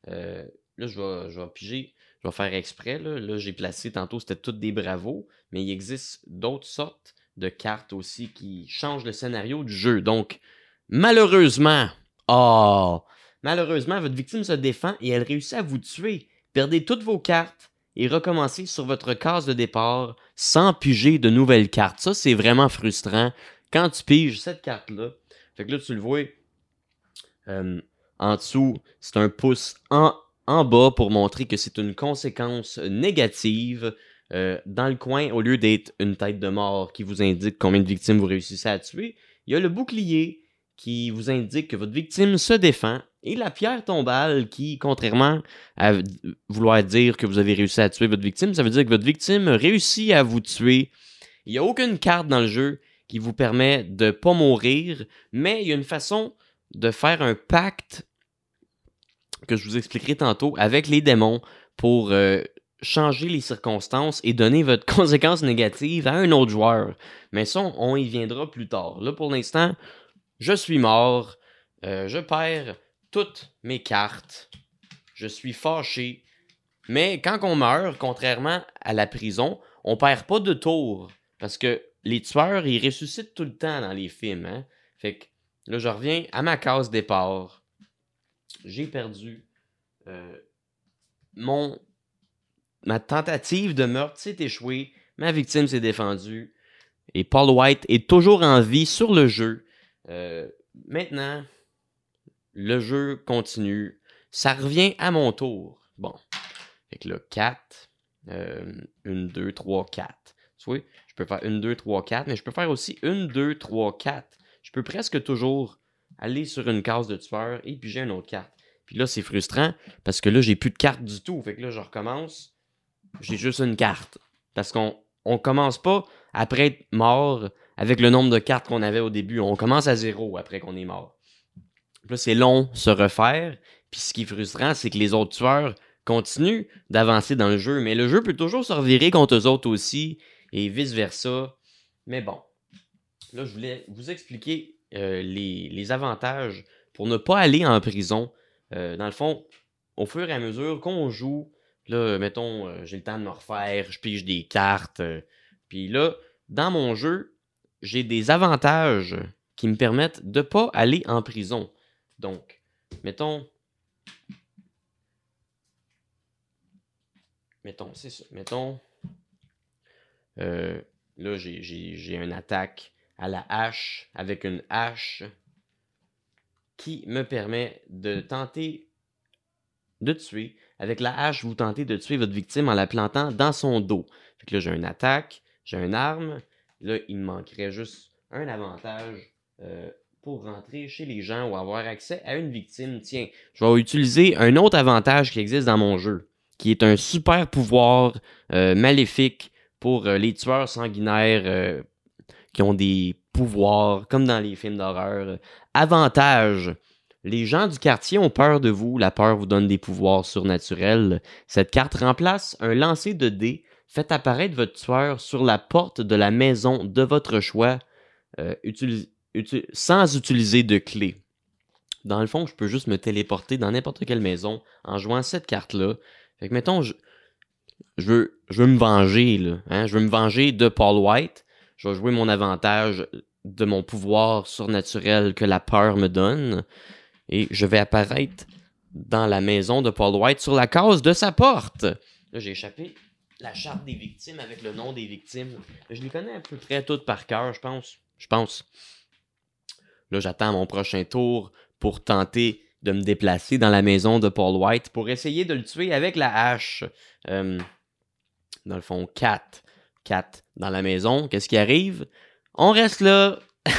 Euh, là, je vais, piger. Je vais faire exprès. Là, là j'ai placé tantôt, c'était toutes des bravos. Mais il existe d'autres sortes de cartes aussi qui changent le scénario du jeu. Donc, malheureusement, oh, malheureusement, votre victime se défend et elle réussit à vous tuer. Perdez toutes vos cartes et recommencez sur votre case de départ sans piger de nouvelles cartes. Ça, c'est vraiment frustrant. Quand tu piges cette carte-là, fait que là, tu le vois, euh, en dessous, c'est un pouce en, en bas pour montrer que c'est une conséquence négative. Euh, dans le coin, au lieu d'être une tête de mort qui vous indique combien de victimes vous réussissez à tuer, il y a le bouclier qui vous indique que votre victime se défend et la pierre tombale qui, contrairement à vouloir dire que vous avez réussi à tuer votre victime, ça veut dire que votre victime réussit à vous tuer. Il n'y a aucune carte dans le jeu qui vous permet de pas mourir, mais il y a une façon de faire un pacte que je vous expliquerai tantôt avec les démons pour euh, changer les circonstances et donner votre conséquence négative à un autre joueur. Mais ça, on y viendra plus tard. Là, pour l'instant, je suis mort, euh, je perds toutes mes cartes, je suis fâché. Mais quand on meurt, contrairement à la prison, on perd pas de tour. Parce que les tueurs, ils ressuscitent tout le temps dans les films. Hein? Fait que là, je reviens à ma case départ. J'ai perdu euh, mon ma tentative de meurtre s'est échouée, ma victime s'est défendue, et Paul White est toujours en vie sur le jeu. Euh, maintenant, le jeu continue. Ça revient à mon tour. Bon. Fait que là, 4, 1, 2, 3, 4. Tu vois, je peux faire 1, 2, 3, 4, mais je peux faire aussi 1, 2, 3, 4. Je peux presque toujours aller sur une case de tueur et puis j'ai une autre carte. Puis là, c'est frustrant parce que là, j'ai plus de carte du tout. Fait que là, je recommence j'ai juste une carte. Parce qu'on on commence pas après être mort avec le nombre de cartes qu'on avait au début. On commence à zéro après qu'on est mort. là, c'est long se refaire. Puis ce qui est frustrant, c'est que les autres tueurs continuent d'avancer dans le jeu. Mais le jeu peut toujours se revirer contre eux autres aussi. Et vice-versa. Mais bon. Là, je voulais vous expliquer euh, les, avantages pour ne pas aller en prison. Euh, dans le fond, au fur et à mesure qu'on joue, Là, mettons, euh, j'ai le temps de me refaire, je pige des cartes. Euh, puis là, dans mon jeu, j'ai des avantages qui me permettent de ne pas aller en prison. Donc, mettons. Mettons, c'est ça. Mettons. Euh, là, j'ai une attaque à la hache avec une hache qui me permet de tenter de tuer avec la hache, vous tentez de tuer votre victime en la plantant dans son dos. Fait que là, j'ai une attaque, j'ai une arme. Là, il me manquerait juste un avantage euh, pour rentrer chez les gens ou avoir accès à une victime. Tiens, je vais utiliser un autre avantage qui existe dans mon jeu, qui est un super pouvoir euh, maléfique pour euh, les tueurs sanguinaires qui ont des pouvoirs, comme dans les films d'horreur. Avantage les gens du quartier ont peur de vous, la peur vous donne des pouvoirs surnaturels. Cette carte remplace un lancer de dés. Faites apparaître votre tueur sur la porte de la maison de votre choix euh, sans utiliser de clé. Dans le fond, je peux juste me téléporter dans n'importe quelle maison en jouant cette carte-là. Fait que mettons, je, veux, je veux me venger, hein. je veux me venger de Paul White. Je vais jouer mon avantage de mon pouvoir surnaturel que la peur me donne et je vais apparaître dans la maison de Paul White sur la case de sa porte. Là, j'ai échappé la charte des victimes avec le nom des victimes. Je les connais à peu près toutes par cœur, je pense. Je pense. Là, j'attends mon prochain tour pour tenter de me déplacer dans la maison de Paul White pour essayer de le tuer avec la hache. Euh, dans le fond, 4. 4 dans la maison. Qu'est-ce qui arrive? On reste là.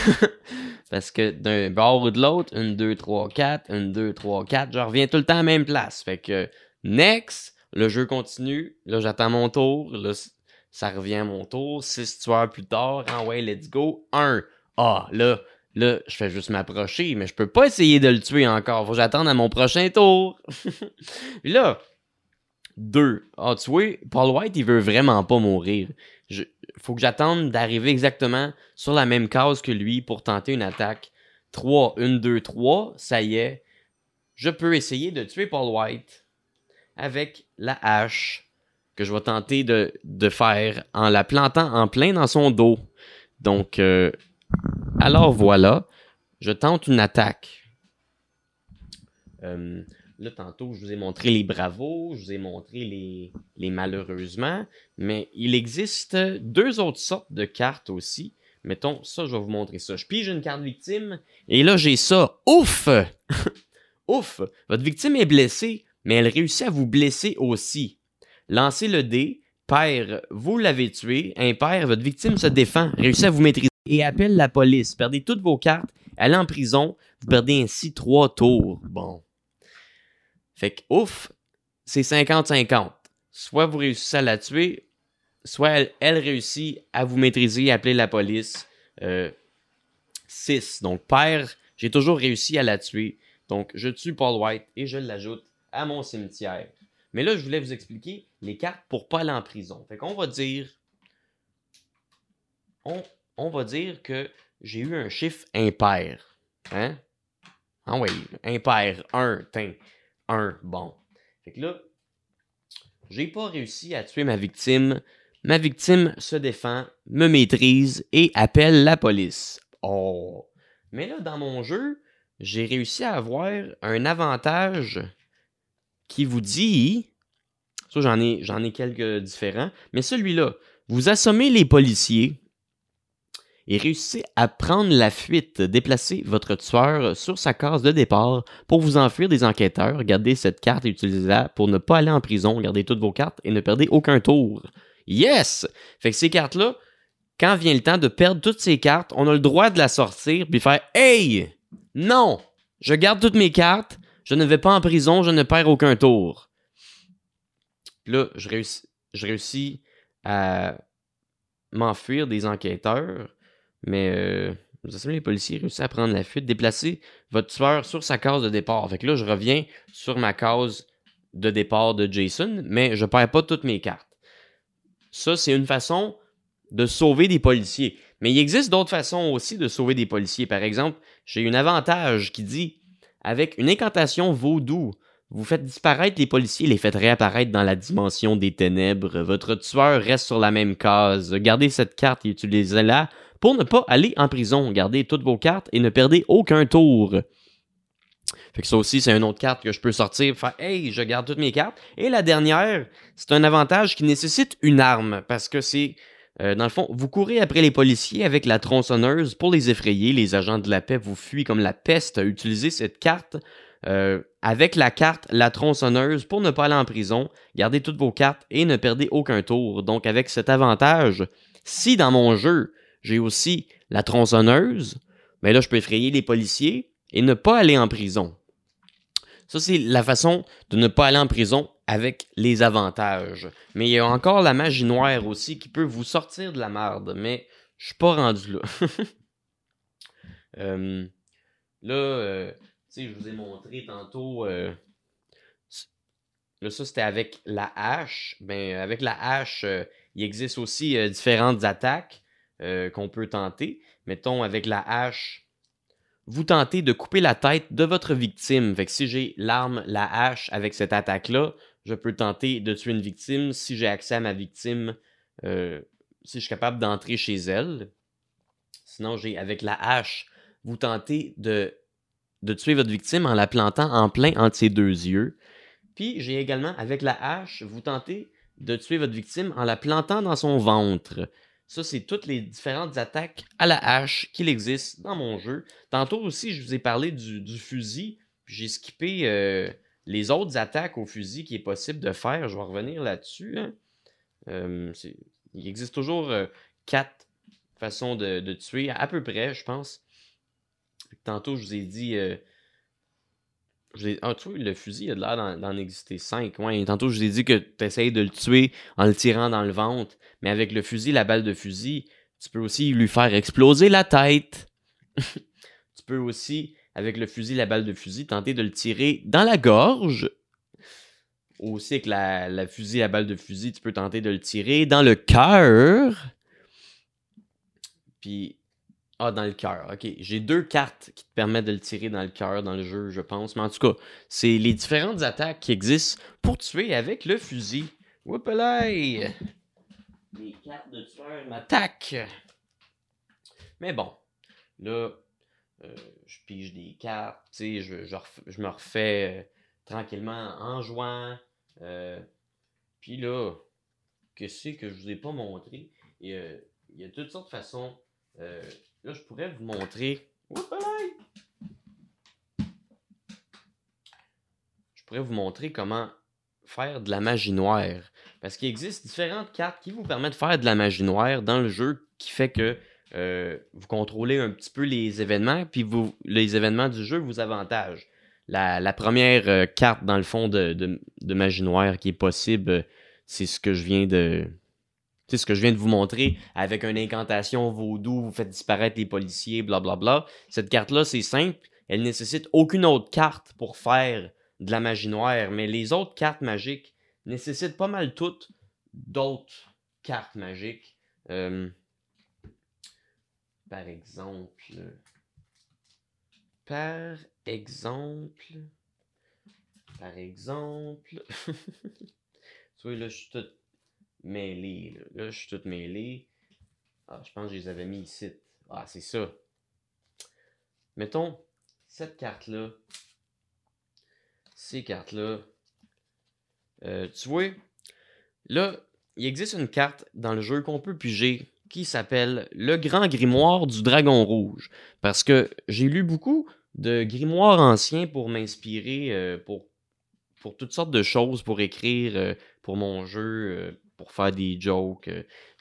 Parce que d'un bord ou de l'autre, 1, 2, 3, 4, 1, 2, 3, 4, je reviens tout le temps à la même place. Fait que, next, le jeu continue. Là, j'attends mon tour. Là, ça revient à mon tour. 6 tueurs plus tard. Ah ouais, let's go. 1. Ah, là, là, je fais juste m'approcher, mais je peux pas essayer de le tuer encore. Faut que j'attende à mon prochain tour. Puis là, 2. Ah, tu vois, Paul White, il veut vraiment pas mourir. Faut que j'attende d'arriver exactement sur la même case que lui pour tenter une attaque. 3, 1, 2, 3, ça y est. Je peux essayer de tuer Paul White avec la hache que je vais tenter de, faire en la plantant en plein dans son dos. Donc, euh, alors voilà, je tente une attaque. Euh, Là, tantôt, je vous ai montré les bravos, je vous ai montré les, malheureusement, mais il existe deux autres sortes de cartes aussi. Mettons, ça, je vais vous montrer ça. Je pige une carte victime, et là, j'ai ça. Ouf! Ouf! Votre victime est blessée, mais elle réussit à vous blesser aussi. Lancez le dé, père, vous l'avez tué, impair, votre victime se défend, réussit à vous maîtriser et appelle la police. Perdez toutes vos cartes, allez en prison, vous perdez ainsi trois tours. Bon. Fait que ouf, c'est 50-50. Soit vous réussissez à la tuer, soit elle, réussit à vous maîtriser et appeler la police. 6. Euh, Donc, père, j'ai toujours réussi à la tuer. Donc, je tue Paul White et je l'ajoute à mon cimetière. Mais là, je voulais vous expliquer les cartes pour pas aller en prison. Fait qu'on va dire. On, va dire que j'ai eu un chiffre impair. Hein? Ah oui, impair. 1, 1, bon. Fait que là, j'ai pas réussi à tuer ma victime. Ma victime se défend, me maîtrise et appelle la police. Oh. Mais là, dans mon jeu, j'ai réussi à avoir un avantage qui vous dit. Ça, j'en ai, j'en ai quelques différents. Mais celui-là, vous assommez les policiers et réussissez à prendre la fuite, déplacer votre tueur sur sa case de départ pour vous enfuir des enquêteurs. Gardez cette carte et utilisez-la pour ne pas aller en prison. Gardez toutes vos cartes et ne perdez aucun tour. Yes! Fait que ces cartes-là, quand vient le temps de perdre toutes ces cartes, on a le droit de la sortir puis faire Hey! Non! Je garde toutes mes cartes, je ne vais pas en prison, je ne perds aucun tour. Là, je réussis, je réussis à m'enfuir des enquêteurs mais euh, les policiers réussissent à prendre la fuite, déplacer votre tueur sur sa case de départ. Fait que là, je reviens sur ma case de départ de Jason, mais je perds pas toutes mes cartes. Ça, c'est une façon de sauver des policiers. Mais il existe d'autres façons aussi de sauver des policiers. Par exemple, j'ai un avantage qui dit avec une incantation vaudou, vous faites disparaître les policiers les faites réapparaître dans la dimension des ténèbres. Votre tueur reste sur la même case. Gardez cette carte et utilisez-la pour ne pas aller en prison. Gardez toutes vos cartes et ne perdez aucun tour. Fait que ça aussi, c'est une autre carte que je peux sortir, faire Hey, je garde toutes mes cartes. Et la dernière, c'est un avantage qui nécessite une arme parce que c'est. Euh, dans le fond, vous courez après les policiers avec la tronçonneuse pour les effrayer. Les agents de la paix vous fuient comme la peste. Utilisez cette carte euh, avec la carte La tronçonneuse pour ne pas aller en prison. Gardez toutes vos cartes et ne perdez aucun tour. Donc, avec cet avantage, si dans mon jeu, j'ai aussi la tronçonneuse. Mais là, je peux effrayer les policiers et ne pas aller en prison. Ça, c'est la façon de ne pas aller en prison avec les avantages. Mais il y a encore la magie noire aussi qui peut vous sortir de la merde. Mais je suis pas rendu là. Euh, là, euh, je vous ai montré tantôt. Euh, là, ça, c'était avec la hache. Ben, avec la hache, il existe aussi différentes attaques. Euh, qu'on peut tenter. Mettons avec la hache, vous tentez de couper la tête de votre victime. Fait que si j'ai l'arme, la hache avec cette attaque-là, je peux tenter de tuer une victime. Si j'ai accès à ma victime, euh, si je suis capable d'entrer chez elle. Sinon, j'ai avec la hache, vous tentez de, de tuer votre victime en la plantant en plein entre ses deux yeux. Puis j'ai également avec la hache, vous tentez de tuer votre victime en la plantant dans son ventre. Ça, c'est toutes les différentes attaques à la hache qu'il existe dans mon jeu. Tantôt aussi, je vous ai parlé du, fusil. J'ai skippé euh, les autres attaques au fusil qui est possible de faire. Je vais revenir là-dessus. Hein. Euh, il existe toujours euh, quatre façons de, de, tuer, à peu près, je pense. Tantôt, je vous ai dit ah, tu vois, le fusil, il a l'air d'en exister 5. Ouais, tantôt, je vous ai dit que tu essayes de le tuer en le tirant dans le ventre. Mais avec le fusil, la balle de fusil, tu peux aussi lui faire exploser la tête. tu peux aussi, avec le fusil, la balle de fusil, tenter de le tirer dans la gorge. Aussi, avec la, la fusil, la balle de fusil, tu peux tenter de le tirer dans le cœur. Puis ah, dans le cœur. Ok. J'ai deux cartes qui te permettent de le tirer dans le cœur dans le jeu, je pense. Mais en tout cas, c'est les différentes attaques qui existent pour tuer avec le fusil. Whoopalay! Les cartes de tueur m'attaquent. Mais bon, là, euh, je pige des cartes, tu sais, je, je, me refais euh, tranquillement en jouant. Euh, puis là, qu'est-ce que je vous ai pas montré? Il y a toutes sortes de façons Là, je pourrais vous montrer. Je pourrais vous montrer comment faire de la magie noire. Parce qu'il existe différentes cartes qui vous permettent de faire de la magie noire dans le jeu qui fait que euh, vous contrôlez un petit peu les événements, puis vous, les événements du jeu vous avantagent. la, première euh, carte, dans le fond, de, de, magie noire qui est possible, c'est ce que je viens de. C'est ce que je viens de vous montrer avec une incantation vaudou, vous faites disparaître les policiers, blablabla. Bla, bla. Cette carte-là, c'est simple. Elle nécessite aucune autre carte pour faire de la magie noire, mais les autres cartes magiques nécessitent pas mal toutes d'autres cartes magiques. Euh, par exemple, par exemple, par exemple, tu vois, là, je suis tout mêlé. Là, je suis tout mêlé. Ah, je pense que je les avais mis ici. Ah, c'est ça. Mettons, cette carte-là, ces cartes-là, euh, tu vois, là, il existe une carte dans le jeu qu'on peut piger qui s'appelle Le Grand Grimoire du Dragon Rouge. Parce que j'ai lu beaucoup de grimoires anciens pour m'inspirer euh, pour, pour toutes sortes de choses, pour écrire euh, pour mon jeu, pour faire des jokes.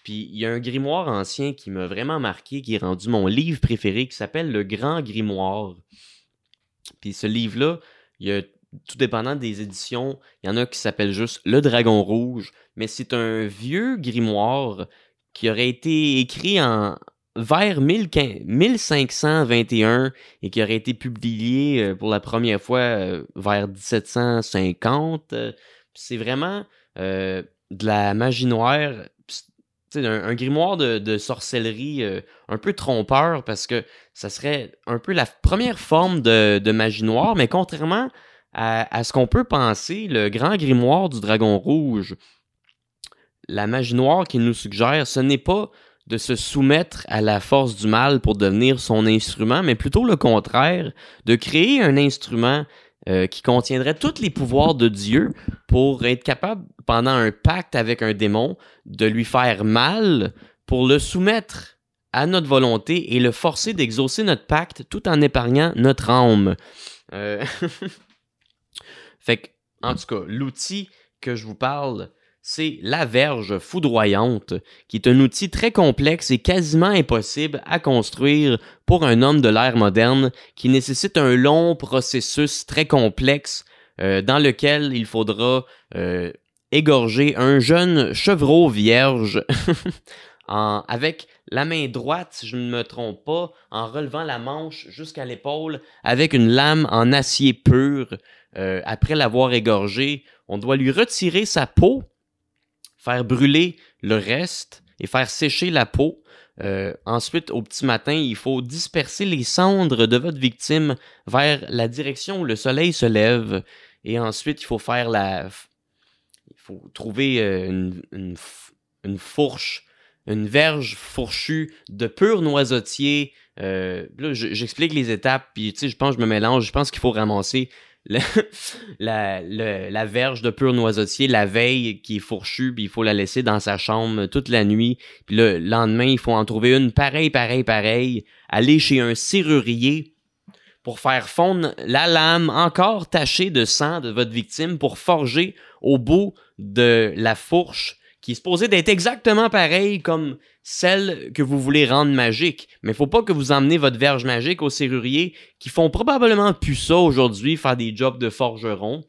Puis il y a un grimoire ancien qui m'a vraiment marqué, qui est rendu mon livre préféré, qui s'appelle Le Grand Grimoire. Puis ce livre-là, y a tout dépendant des éditions, il y en a qui s'appellent juste Le Dragon Rouge, mais c'est un vieux grimoire qui aurait été écrit en vers 1521 et qui aurait été publié euh, pour la première fois euh, vers 1750. C'est vraiment euh, de la magie noire, un, un, grimoire de, sorcellerie un peu trompeur parce que ça serait un peu la première forme de, de magie noire, mais contrairement à, ce qu'on peut penser, le grand grimoire du dragon rouge, la magie noire qu'il nous suggère, ce n'est pas de se soumettre à la force du mal pour devenir son instrument, mais plutôt le contraire, de créer un instrument euh, qui contiendrait tous les pouvoirs de Dieu pour être capable, pendant un pacte avec un démon, de lui faire mal pour le soumettre à notre volonté et le forcer d'exaucer notre pacte tout en épargnant notre âme. Euh... Fait que, en tout cas, l'outil que je vous parle, c'est la verge foudroyante, qui est un outil très complexe et quasiment impossible à construire pour un homme de l'ère moderne, qui nécessite un long processus très complexe euh, dans lequel il faudra euh, égorger un jeune chevreau vierge avec la main droite, si je ne me trompe pas, en relevant la manche jusqu'à l'épaule avec une lame en acier pur. Euh, après l'avoir égorgé, on doit lui retirer sa peau, faire brûler le reste et faire sécher la peau. Euh, ensuite, au petit matin, il faut disperser les cendres de votre victime vers la direction où le soleil se lève. Et ensuite, il faut faire la. Il faut trouver euh, une, fourche, une verge fourchue de pur noisetier. là, j'explique les étapes, puis tu sais, je pense que je me mélange. Je pense qu'il faut ramasser la, verge de pur noisetier la veille qui est fourchue, puis il faut la laisser dans sa chambre toute la nuit. Puis le lendemain, il faut en trouver une pareille, pareille, pareille. Aller chez un serrurier pour faire fondre la lame encore tachée de sang de votre victime pour forger au bout de la fourche qui est supposée d'être exactement pareille comme celle que vous voulez rendre magique. Mais il faut pas que vous emmenez votre verge magique au serrurier qui font probablement plus ça aujourd'hui, faire des jobs de forgeron.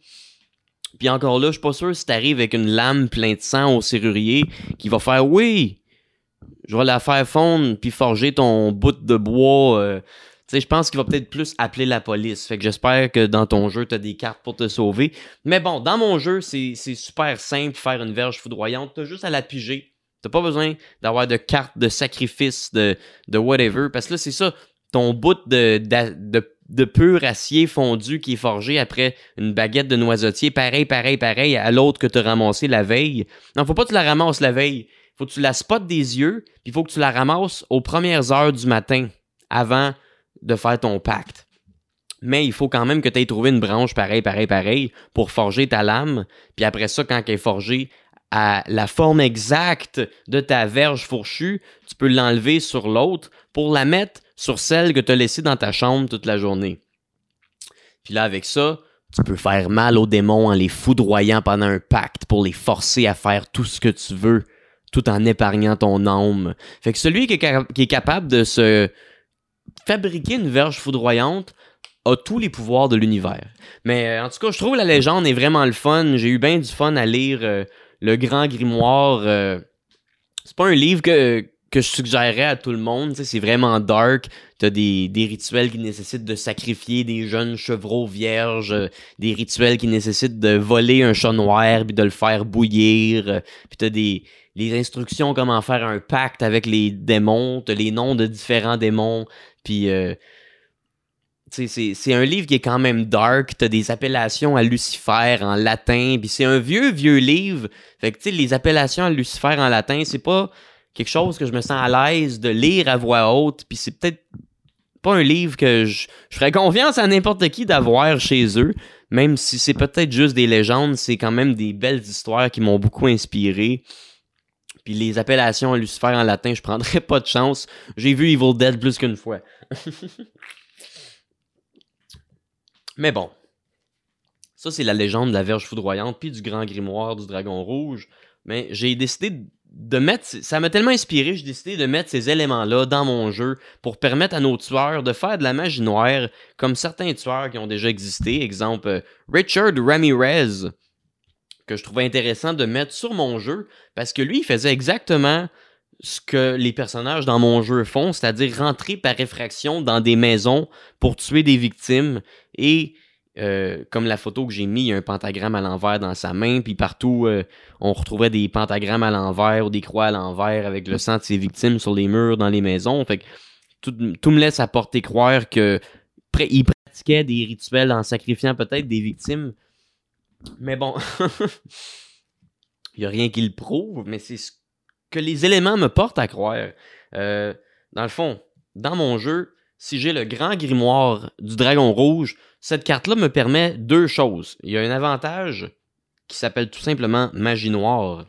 Puis encore là, je suis pas sûr si t'arrives avec une lame pleine de sang au serrurier qui va faire oui, je vais la faire fondre puis forger ton bout de bois. Euh, je pense qu'il va peut-être plus appeler la police. Fait que j'espère que dans ton jeu, tu as des cartes pour te sauver. Mais bon, dans mon jeu, c'est super simple faire une verge foudroyante. Tu juste à la piger. T'as pas besoin d'avoir de cartes de sacrifice, de, whatever. Parce que là, c'est ça, ton bout de, pur acier fondu qui est forgé après une baguette de noisetier, pareil, pareil, pareil à l'autre que tu as ramassé la veille. Non, faut pas que tu la ramasses la veille. Faut que tu la spottes des yeux, puis faut que tu la ramasses aux premières heures du matin, avant de faire ton pacte. Mais il faut quand même que tu aies trouvé une branche pareil, pareil, pareil pour forger ta lame. Puis après ça, quand elle est forgée à la forme exacte de ta verge fourchue, tu peux l'enlever sur l'autre pour la mettre sur celle que tu as laissée dans ta chambre toute la journée. Puis là, avec ça, tu peux faire mal aux démons en les foudroyant pendant un pacte pour les forcer à faire tout ce que tu veux, tout en épargnant ton âme. Fait que celui qui est capable de se fabriquer une verge foudroyante a tous les pouvoirs de l'univers. Mais euh, en tout cas, je trouve la légende est vraiment le fun. J'ai eu bien du fun à lire euh, Le Grand Grimoire. Euh, c'est pas un livre que, que je suggérerais à tout le monde. C'est vraiment dark. T'as des, des rituels qui nécessitent de sacrifier des jeunes chevreaux vierges, des rituels qui nécessitent de voler un chat noir puis de le faire bouillir. puis t'as des les instructions comment faire un pacte avec les démons, t'as les noms de différents démons. Puis c'est un livre qui est quand même dark. T'as des appellations à Lucifer en latin. Puis c'est un vieux, vieux livre. Fait que, tu sais, les appellations à Lucifer en latin, c'est pas quelque chose que je me sens à l'aise de lire à voix haute. Puis c'est peut-être pas un livre que je, je ferais confiance à n'importe qui d'avoir chez eux. Même si c'est peut-être juste des légendes, c'est quand même des belles histoires qui m'ont beaucoup inspiré. Puis les appellations à Lucifer en latin, je prendrais pas de chance. J'ai vu Evil Dead plus qu'une fois. Mais bon. Ça, c'est la légende de la Verge foudroyante, puis du grand grimoire du dragon rouge. Mais j'ai décidé de mettre. Ça m'a tellement inspiré, j'ai décidé de mettre ces éléments-là dans mon jeu pour permettre à nos tueurs de faire de la magie noire comme certains tueurs qui ont déjà existé. Exemple, Richard Ramirez, que je trouvais intéressant de mettre sur mon jeu parce que lui, il faisait exactement ce que les personnages dans mon jeu font, c'est-à-dire rentrer par réfraction dans des maisons pour tuer des victimes et euh, comme la photo que j'ai mis, il y a un pentagramme à l'envers dans sa main, puis partout euh, on retrouvait des pentagrammes à l'envers ou des croix à l'envers avec le sang de ses victimes sur les murs dans les maisons. Fait tout, me laisse apporter croire que il pratiquait des rituels en sacrifiant peut-être des victimes. Mais bon, il n'y a rien qui le prouve, mais c'est ce que les éléments me portent à croire. Euh, dans le fond, dans mon jeu, si j'ai le grand grimoire du dragon rouge, cette carte-là me permet deux choses. Il y a un avantage qui s'appelle tout simplement magie noire,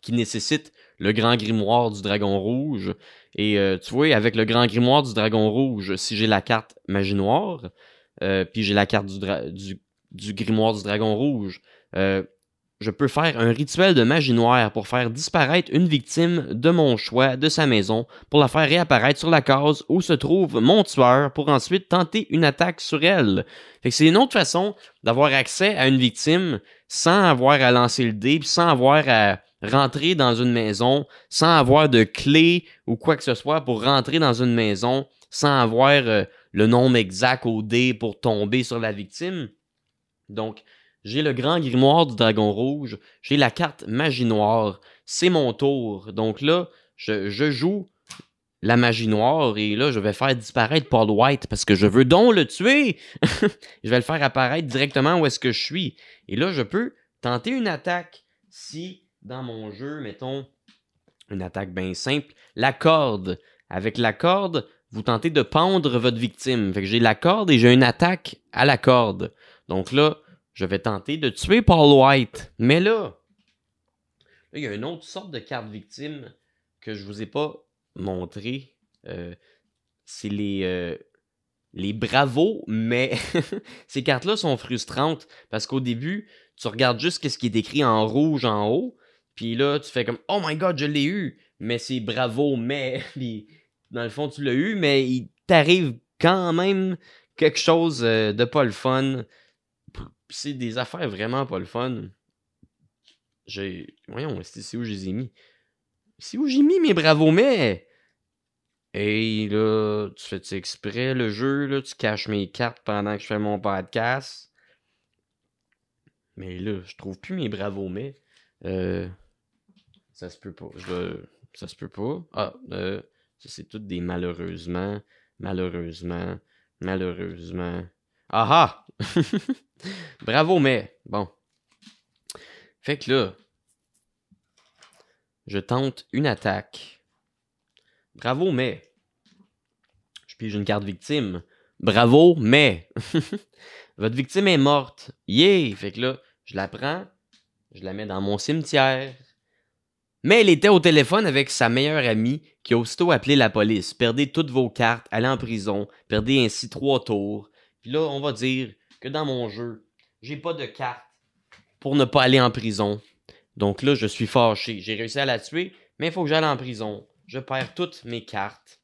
qui nécessite le grand grimoire du dragon rouge. Et euh, tu vois, avec le grand grimoire du dragon rouge, si j'ai la carte magie noire, euh, puis j'ai la carte du, du, grimoire du dragon rouge, je peux faire un rituel de magie noire pour faire disparaître une victime de mon choix de sa maison pour la faire réapparaître sur la case où se trouve mon tueur pour ensuite tenter une attaque sur elle. c'est une autre façon d'avoir accès à une victime sans avoir à lancer le dé, sans avoir à rentrer dans une maison, sans avoir de clé ou quoi que ce soit pour rentrer dans une maison, sans avoir euh, le nombre exact au dé pour tomber sur la victime. Donc, j'ai le grand grimoire du dragon rouge, j'ai la carte magie noire, c'est mon tour. Donc là, je, joue la magie noire et là, je vais faire disparaître Paul White parce que je veux donc le tuer. je vais le faire apparaître directement où est-ce que je suis. Et là, je peux tenter une attaque si dans mon jeu, mettons, une attaque bien simple, la corde. Avec la corde, vous tentez de pendre votre victime. Fait j'ai la corde et j'ai une attaque à la corde. Donc là, je vais tenter de tuer Paul White. Mais là, il y a une autre sorte de carte victime que je vous ai pas montré. Euh, c'est les, euh, les bravos, mais ces cartes-là sont frustrantes parce qu'au début, tu regardes juste ce qui est écrit en rouge en haut, puis là, tu fais comme Oh my god, je l'ai eu, mais c'est bravo, mais. dans le fond, tu l'as eu, mais il t'arrive quand même quelque chose euh, de pas le fun c'est des affaires vraiment pas le fun. J'ai. Voyons, c'est où je les ai mis? C'est où j'ai mis mes bravos mais? Hey là, tu fais-tu exprès le jeu, là, tu caches mes cartes pendant que je fais mon podcast? Mais là, je trouve plus mes bravos mais. Euh, ça se peut pas. Ça se peut pas. Ah, euh, c'est tout des malheureusement, malheureusement, malheureusement. Ah ah! Bravo, mais bon. Fait que là, je tente une attaque. Bravo, mais. Je pige une carte victime. Bravo, mais. Votre victime est morte. Yeah! Fait que là, je la prends, je la mets dans mon cimetière. Mais elle était au téléphone avec sa meilleure amie qui a aussitôt appelé la police. Perdez toutes vos cartes, allez en prison, perdez ainsi trois tours. Puis là, on va dire que dans mon jeu, j'ai pas de carte pour ne pas aller en prison. Donc là, je suis fâché. J'ai réussi à la tuer, mais il faut que j'aille en prison. Je perds toutes mes cartes.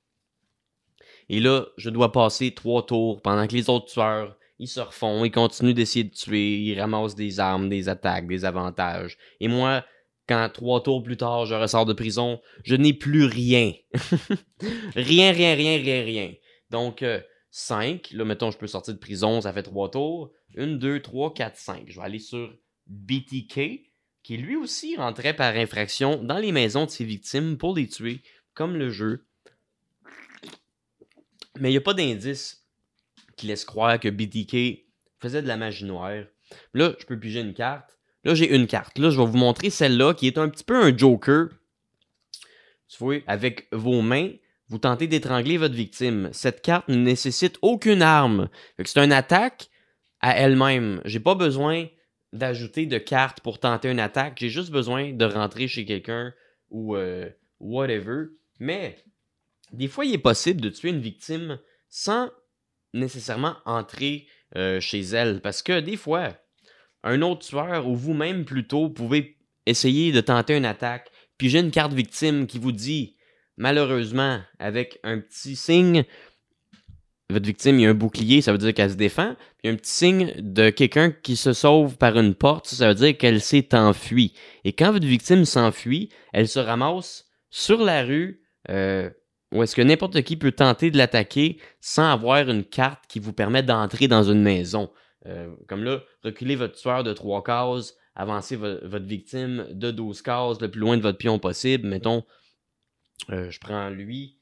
Et là, je dois passer trois tours pendant que les autres tueurs, ils se refont, ils continuent d'essayer de tuer, ils ramassent des armes, des attaques, des avantages. Et moi, quand trois tours plus tard, je ressors de prison, je n'ai plus rien. rien, rien, rien, rien, rien. Donc, 5, là, mettons, je peux sortir de prison, ça fait trois tours. 1, 2, 3, 4, 5. Je vais aller sur BTK, qui lui aussi rentrait par infraction dans les maisons de ses victimes pour les tuer, comme le jeu. Mais il n'y a pas d'indice qui laisse croire que BTK faisait de la magie noire. Là, je peux piger une carte. Là, j'ai une carte. Là, je vais vous montrer celle-là qui est un petit peu un joker. Tu vois, avec vos mains, vous tentez d'étrangler votre victime. Cette carte ne nécessite aucune arme. C'est une attaque à elle-même. J'ai pas besoin d'ajouter de cartes pour tenter une attaque. J'ai juste besoin de rentrer chez quelqu'un ou euh, whatever. Mais des fois, il est possible de tuer une victime sans nécessairement entrer euh, chez elle. Parce que des fois, un autre tueur ou vous-même plutôt pouvez essayer de tenter une attaque. Puis j'ai une carte victime qui vous dit, malheureusement, avec un petit signe, votre victime, il y a un bouclier, ça veut dire qu'elle se défend. Puis un petit signe de quelqu'un qui se sauve par une porte, ça veut dire qu'elle s'est enfuie. Et quand votre victime s'enfuit, elle se ramasse sur la rue, euh, où est-ce que n'importe qui peut tenter de l'attaquer sans avoir une carte qui vous permet d'entrer dans une maison. Euh, comme là, reculez votre tueur de trois cases, avancez votre victime de 12 cases le plus loin de votre pion possible. Mettons, euh, je prends lui.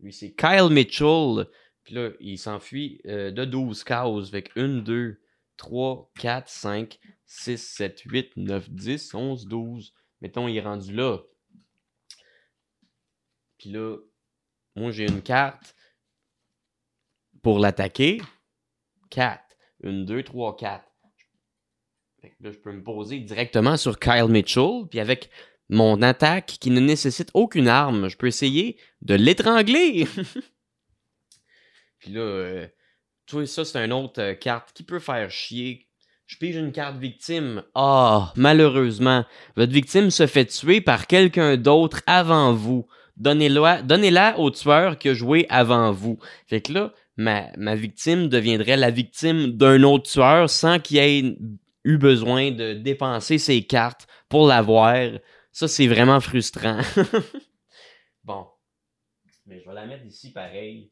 Lui, c'est Kyle Mitchell. Puis là, il s'enfuit euh, de 12 cases. Avec 1, 2, 3, 4, 5, 6, 7, 8, 9, 10, 11, 12. Mettons, il est rendu là. Puis là, moi, j'ai une carte pour l'attaquer. 4. 1, 2, 3, 4. là, je peux me poser directement sur Kyle Mitchell. Puis avec mon attaque qui ne nécessite aucune arme, je peux essayer de l'étrangler. Puis là, euh, ça, c'est une autre euh, carte qui peut faire chier. Je pige une carte victime. Ah, malheureusement, votre victime se fait tuer par quelqu'un d'autre avant vous. Donnez-la donnez au tueur qui a joué avant vous. Fait que là, ma, ma victime deviendrait la victime d'un autre tueur sans qu'il ait eu besoin de dépenser ses cartes pour l'avoir. Ça, c'est vraiment frustrant. bon. Mais je vais la mettre ici pareil.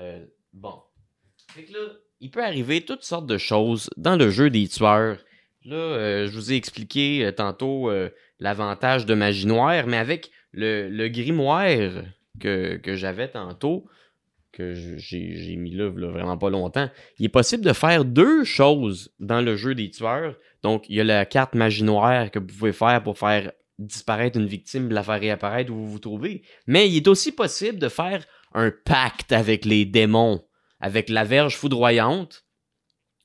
Euh, bon. Fait que là, il peut arriver toutes sortes de choses dans le jeu des tueurs. Là, euh, je vous ai expliqué euh, tantôt l'avantage de magie noire, mais avec le, grimoire que, j'avais tantôt, que j'ai mis là, vraiment pas longtemps, il est possible de faire deux choses dans le jeu des tueurs. Donc, il y a la carte magie noire que vous pouvez faire pour faire disparaître une victime, la faire réapparaître où vous vous trouvez. Mais il est aussi possible de faire un pacte avec les démons, avec la Verge foudroyante,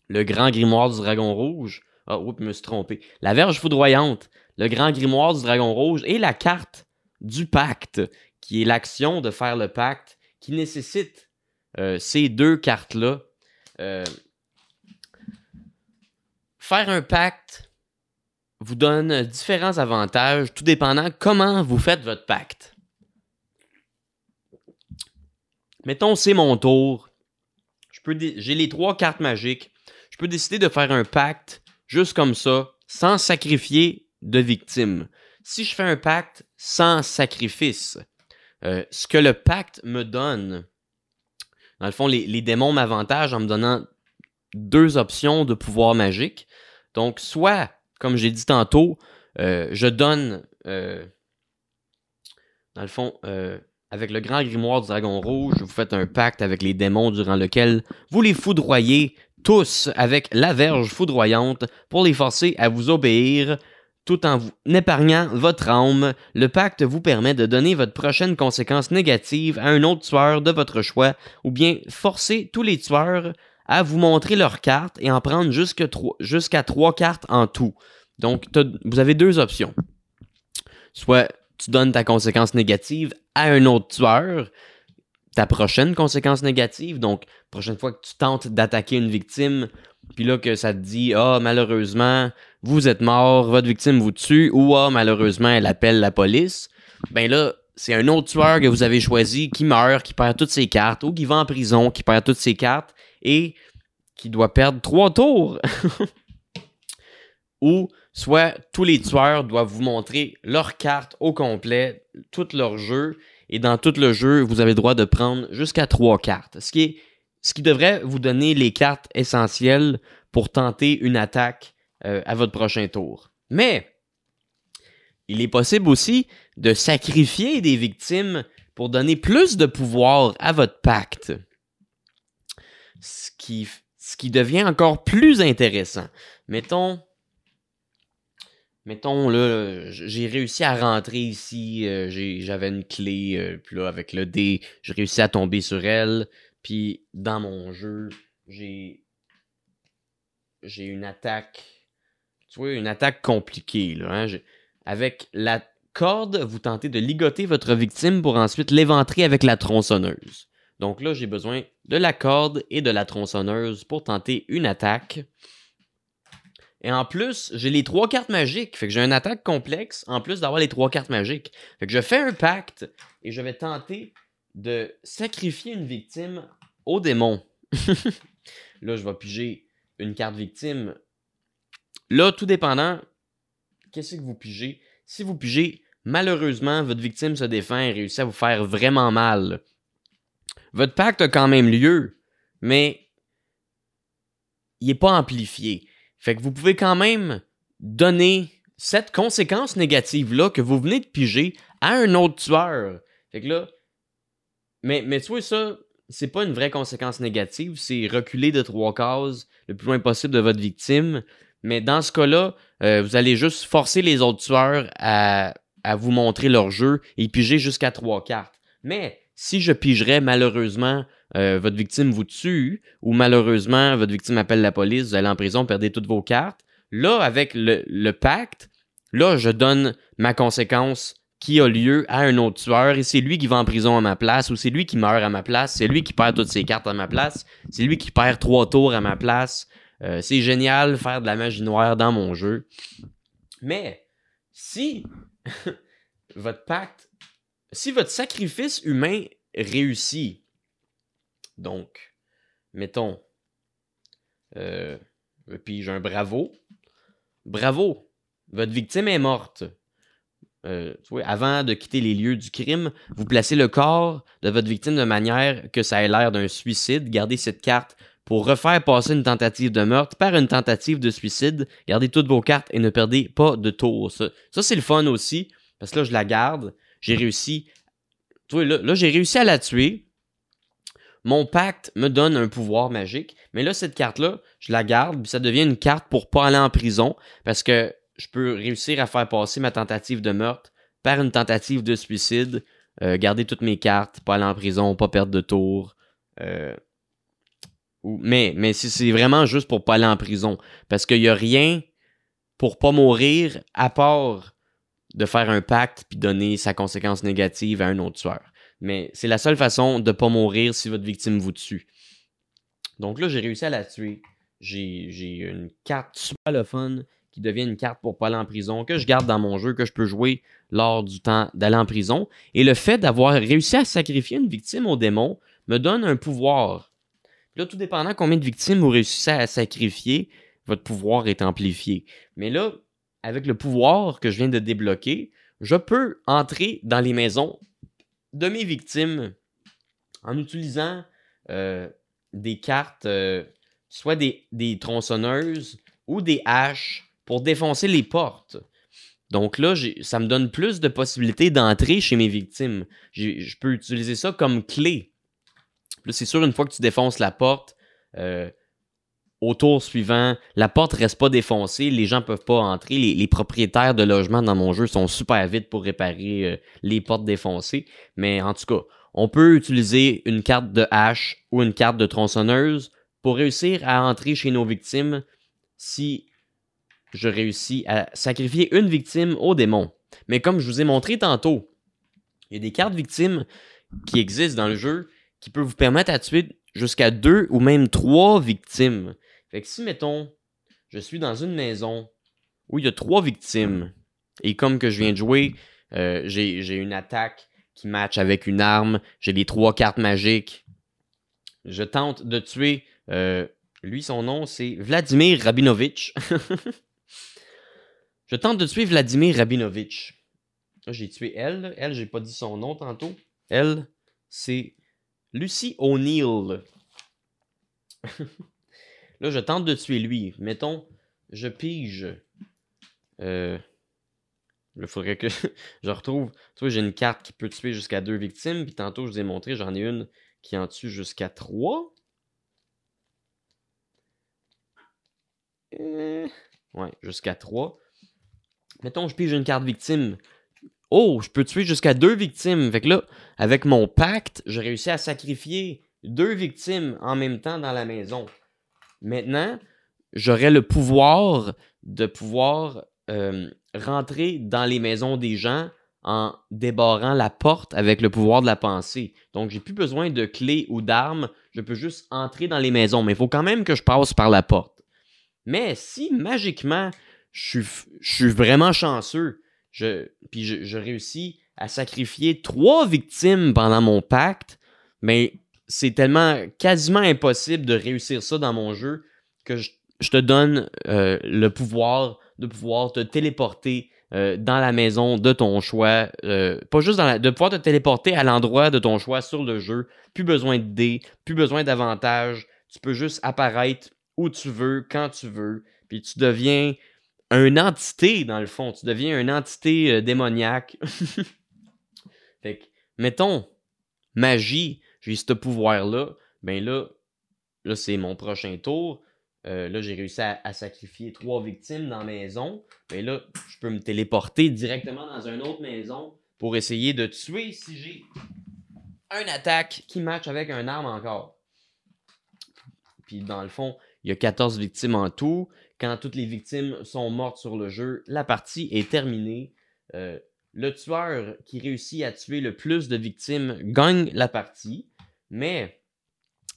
le grand grimoire du dragon rouge. Ah, oups, je me suis trompé. La Verge foudroyante, le grand grimoire du dragon rouge et la carte du pacte, qui est l'action de faire le pacte, qui nécessite euh, ces deux cartes-là. Euh, faire un pacte vous donne différents avantages, tout dépendant comment vous faites votre pacte. Mettons, c'est mon tour. J'ai les trois cartes magiques. Je peux décider de faire un pacte juste comme ça, sans sacrifier de victime. Si je fais un pacte sans sacrifice, euh, ce que le pacte me donne, dans le fond, les, démons m'avantagent en me donnant deux options de pouvoir magique. Donc, soit, comme j'ai dit tantôt, euh, je donne, euh, dans le fond, avec le grand grimoire du dragon rouge, vous faites un pacte avec les démons durant lequel vous les foudroyez tous avec la verge foudroyante pour les forcer à vous obéir tout en épargnant votre âme. Le pacte vous permet de donner votre prochaine conséquence négative à un autre tueur de votre choix ou bien forcer tous les tueurs à vous montrer leurs cartes et en prendre jusqu'à trois cartes en tout. Donc, vous avez deux options. Soit tu donnes ta conséquence négative à un autre tueur, ta prochaine conséquence négative, donc prochaine fois que tu tentes d'attaquer une victime, puis là que ça te dit ah malheureusement vous êtes mort, votre victime vous tue ou ah malheureusement elle appelle la police, ben là c'est un autre tueur que vous avez choisi qui meurt, qui perd toutes ses cartes, ou qui va en prison, qui perd toutes ses cartes, et qui doit perdre trois tours. ou soit tous les tueurs doivent vous montrer leurs cartes au complet, tout leur jeu, et dans tout le jeu, vous avez le droit de prendre jusqu'à trois cartes. Ce qui, devrait vous donner les cartes essentielles pour tenter une attaque euh, à votre prochain tour. Mais il est possible aussi de sacrifier des victimes pour donner plus de pouvoir à votre pacte. Ce qui, devient encore plus intéressant. Mettons, mettons j'ai réussi à rentrer ici, euh, j'avais une clé, euh, puis là avec le dé, j'ai réussi à tomber sur elle, puis dans mon jeu, j'ai une attaque, tu une attaque compliquée là. Hein? Avec la corde, vous tentez de ligoter votre victime pour ensuite l'éventrer avec la tronçonneuse. Donc là, j'ai besoin de la corde et de la tronçonneuse pour tenter une attaque. Et en plus, j'ai les trois cartes magiques. Fait que j'ai une attaque complexe en plus d'avoir les trois cartes magiques. Fait que je fais un pacte et je vais tenter de sacrifier une victime au démon. là, je vais piger une carte victime. Là, tout dépendant, qu'est-ce que vous pigez? Si vous pigez, malheureusement, votre victime se défend et réussit à vous faire vraiment mal. Votre pacte a quand même lieu, mais il n'est pas amplifié. Fait que vous pouvez quand même donner cette conséquence négative-là que vous venez de piger à un autre tueur. Fait que là, mais, mais tu vois, ça, c'est pas une vraie conséquence négative, c'est reculer de trois cases le plus loin possible de votre victime. Mais dans ce cas-là, euh, vous allez juste forcer les autres tueurs à, à vous montrer leur jeu et piger jusqu'à trois cartes. Mais si je pigerais malheureusement euh, votre victime vous tue ou malheureusement votre victime appelle la police, vous allez en prison, perdez toutes vos cartes. Là, avec le, pacte, là, je donne ma conséquence qui a lieu à un autre tueur et c'est lui qui va en prison à ma place ou c'est lui qui meurt à ma place, c'est lui qui perd toutes ses cartes à ma place, c'est lui qui perd trois tours à ma place. Euh, c'est génial faire de la magie noire dans mon jeu. Mais si votre pacte, si votre sacrifice humain réussit, donc, mettons, euh, puis j'ai un bravo, bravo, votre victime est morte. Euh, avant de quitter les lieux du crime, vous placez le corps de votre victime de manière que ça ait l'air d'un suicide. Gardez cette carte pour refaire passer une tentative de meurtre par une tentative de suicide. Gardez toutes vos cartes et ne perdez pas de tour. Ça, c'est le fun aussi, parce que là, je la garde. J'ai réussi. Tu là, là j'ai réussi à la tuer. Mon pacte me donne un pouvoir magique. Mais là, cette carte-là, je la garde, ça devient une carte pour pas aller en prison, parce que je peux réussir à faire passer ma tentative de meurtre par une tentative de suicide, euh, garder toutes mes cartes, pas aller en prison, pas perdre de tour. Euh, mais, mais c'est vraiment juste pour pas aller en prison. Parce qu'il n'y a rien pour pas mourir à part de faire un pacte puis donner sa conséquence négative à un autre tueur. Mais c'est la seule façon de pas mourir si votre victime vous tue. Donc là, j'ai réussi à la tuer. J'ai une carte super qui devient une carte pour pas aller en prison, que je garde dans mon jeu, que je peux jouer lors du temps d'aller en prison. Et le fait d'avoir réussi à sacrifier une victime au démon me donne un pouvoir Là, tout dépendant combien de victimes vous réussissez à sacrifier, votre pouvoir est amplifié. Mais là, avec le pouvoir que je viens de débloquer, je peux entrer dans les maisons de mes victimes en utilisant euh, des cartes, euh, soit des, tronçonneuses ou des haches pour défoncer les portes. Donc là, ça me donne plus de possibilités d'entrer chez mes victimes. Je peux utiliser ça comme clé c'est sûr, une fois que tu défonces la porte, euh, au tour suivant, la porte reste pas défoncée, les gens peuvent pas entrer. Les, propriétaires de logements dans mon jeu sont super vite pour réparer euh, les portes défoncées. Mais en tout cas, on peut utiliser une carte de hache ou une carte de tronçonneuse pour réussir à entrer chez nos victimes si je réussis à sacrifier une victime au démon. Mais comme je vous ai montré tantôt, il y a des cartes victimes qui existent dans le jeu qui peut vous permettre à tuer jusqu'à deux ou même trois victimes. Fait que si, mettons, je suis dans une maison où il y a trois victimes, et comme que je viens de jouer, euh, j'ai une attaque qui match avec une arme. J'ai les trois cartes magiques. Je tente de tuer. Euh, lui, son nom, c'est Vladimir Rabinovitch. je tente de tuer Vladimir Rabinovitch. J'ai tué elle. Elle, j'ai pas dit son nom tantôt. Elle, c'est Lucy O'Neill. Là, je tente de tuer lui. Mettons, je pige. Euh, il faudrait que je retrouve. Tu vois, j'ai une carte qui peut tuer jusqu'à deux victimes. Puis tantôt, je vous ai montré, j'en ai une qui en tue jusqu'à trois. Euh, ouais, jusqu'à trois. Mettons, je pige une carte victime. Oh, je peux tuer jusqu'à deux victimes. Fait que là, avec mon pacte, j'ai réussi à sacrifier deux victimes en même temps dans la maison. Maintenant, j'aurais le pouvoir de pouvoir euh, rentrer dans les maisons des gens en débarrant la porte avec le pouvoir de la pensée. Donc, j'ai plus besoin de clés ou d'armes. Je peux juste entrer dans les maisons. Mais il faut quand même que je passe par la porte. Mais si magiquement, je suis, vraiment chanceux, je, puis je, réussis à sacrifier trois victimes pendant mon pacte, mais c'est tellement quasiment impossible de réussir ça dans mon jeu que je, te donne euh, le pouvoir de pouvoir te téléporter euh, dans la maison de ton choix. Euh, pas juste dans la, de pouvoir te téléporter à l'endroit de ton choix sur le jeu. Plus besoin de dés, plus besoin d'avantages. Tu peux juste apparaître où tu veux, quand tu veux. Puis tu deviens une entité, dans le fond. Tu deviens une entité démoniaque. fait que, mettons, magie, j'ai ce pouvoir-là. Ben là, là, c'est mon prochain tour. Euh, là, j'ai réussi à, sacrifier trois victimes dans la maison. Mais là, je peux me téléporter directement dans une autre maison pour essayer de tuer si j'ai un attaque qui match avec un arme encore. Puis dans le fond, il y a 14 victimes en tout. Quand toutes les victimes sont mortes sur le jeu, la partie est terminée. Euh, le tueur qui réussit à tuer le plus de victimes gagne la partie. Mais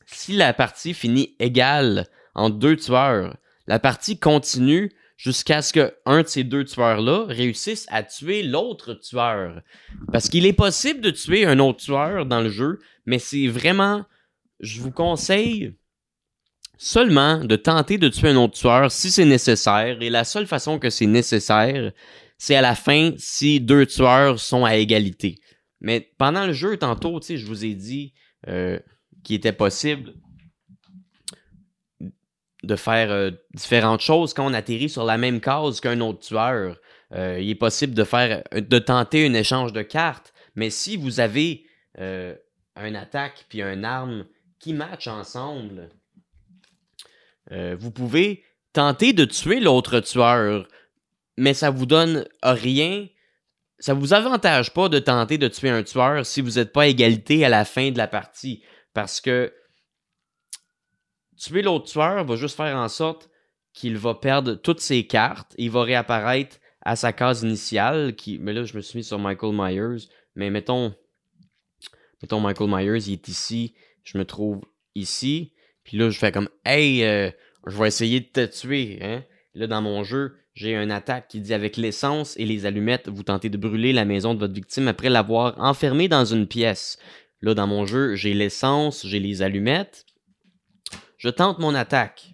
si la partie finit égale entre deux tueurs. La partie continue jusqu'à ce qu'un de ces deux tueurs-là réussisse à tuer l'autre tueur. Parce qu'il est possible de tuer un autre tueur dans le jeu, mais c'est vraiment... Je vous conseille seulement de tenter de tuer un autre tueur si c'est nécessaire. Et la seule façon que c'est nécessaire, c'est à la fin si deux tueurs sont à égalité. Mais pendant le jeu, tantôt, je vous ai dit euh, qu'il était possible de faire euh, différentes choses quand on atterrit sur la même case qu'un autre tueur. Euh, il est possible de tenter un échange de cartes, mais si vous avez euh, un attaque puis un arme qui matchent ensemble, vous pouvez tenter de tuer l'autre tueur, mais ça vous donne rien. Ça vous avantage pas de tenter de tuer un tueur si vous n'êtes pas à égalité à la fin de la partie. Parce que tuer l'autre tueur va juste faire en sorte qu'il va perdre toutes ses cartes et il va réapparaître à sa case initiale. Mais là, je me suis mis sur Michael Myers. Mais mettons, mettons Michael Myers, il est ici. Je me trouve ici. Puis là, je fais comme Hey, euh, je vais essayer de te tuer. Hein? Là, dans mon jeu, j'ai une attaque qui dit avec l'essence et les allumettes, vous tentez de brûler la maison de votre victime après l'avoir enfermée dans une pièce. Là, dans mon jeu, j'ai l'essence, j'ai les allumettes je tente mon attaque.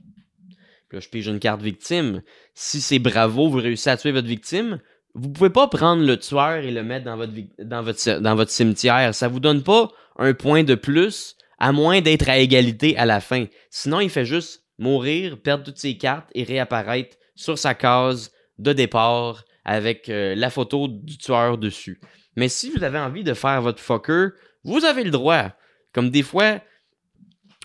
Là, je pige une carte victime. Si c'est bravo, vous réussissez à tuer votre victime, vous pouvez pas prendre le tueur et le mettre dans votre cimetière. Ça vous donne pas un point de plus, à moins d'être à égalité à la fin. Sinon, il fait juste mourir, perdre toutes ses cartes et réapparaître sur sa case de départ avec euh, la photo du tueur dessus. Mais si vous avez envie de faire votre fucker, vous avez le droit. Comme des fois,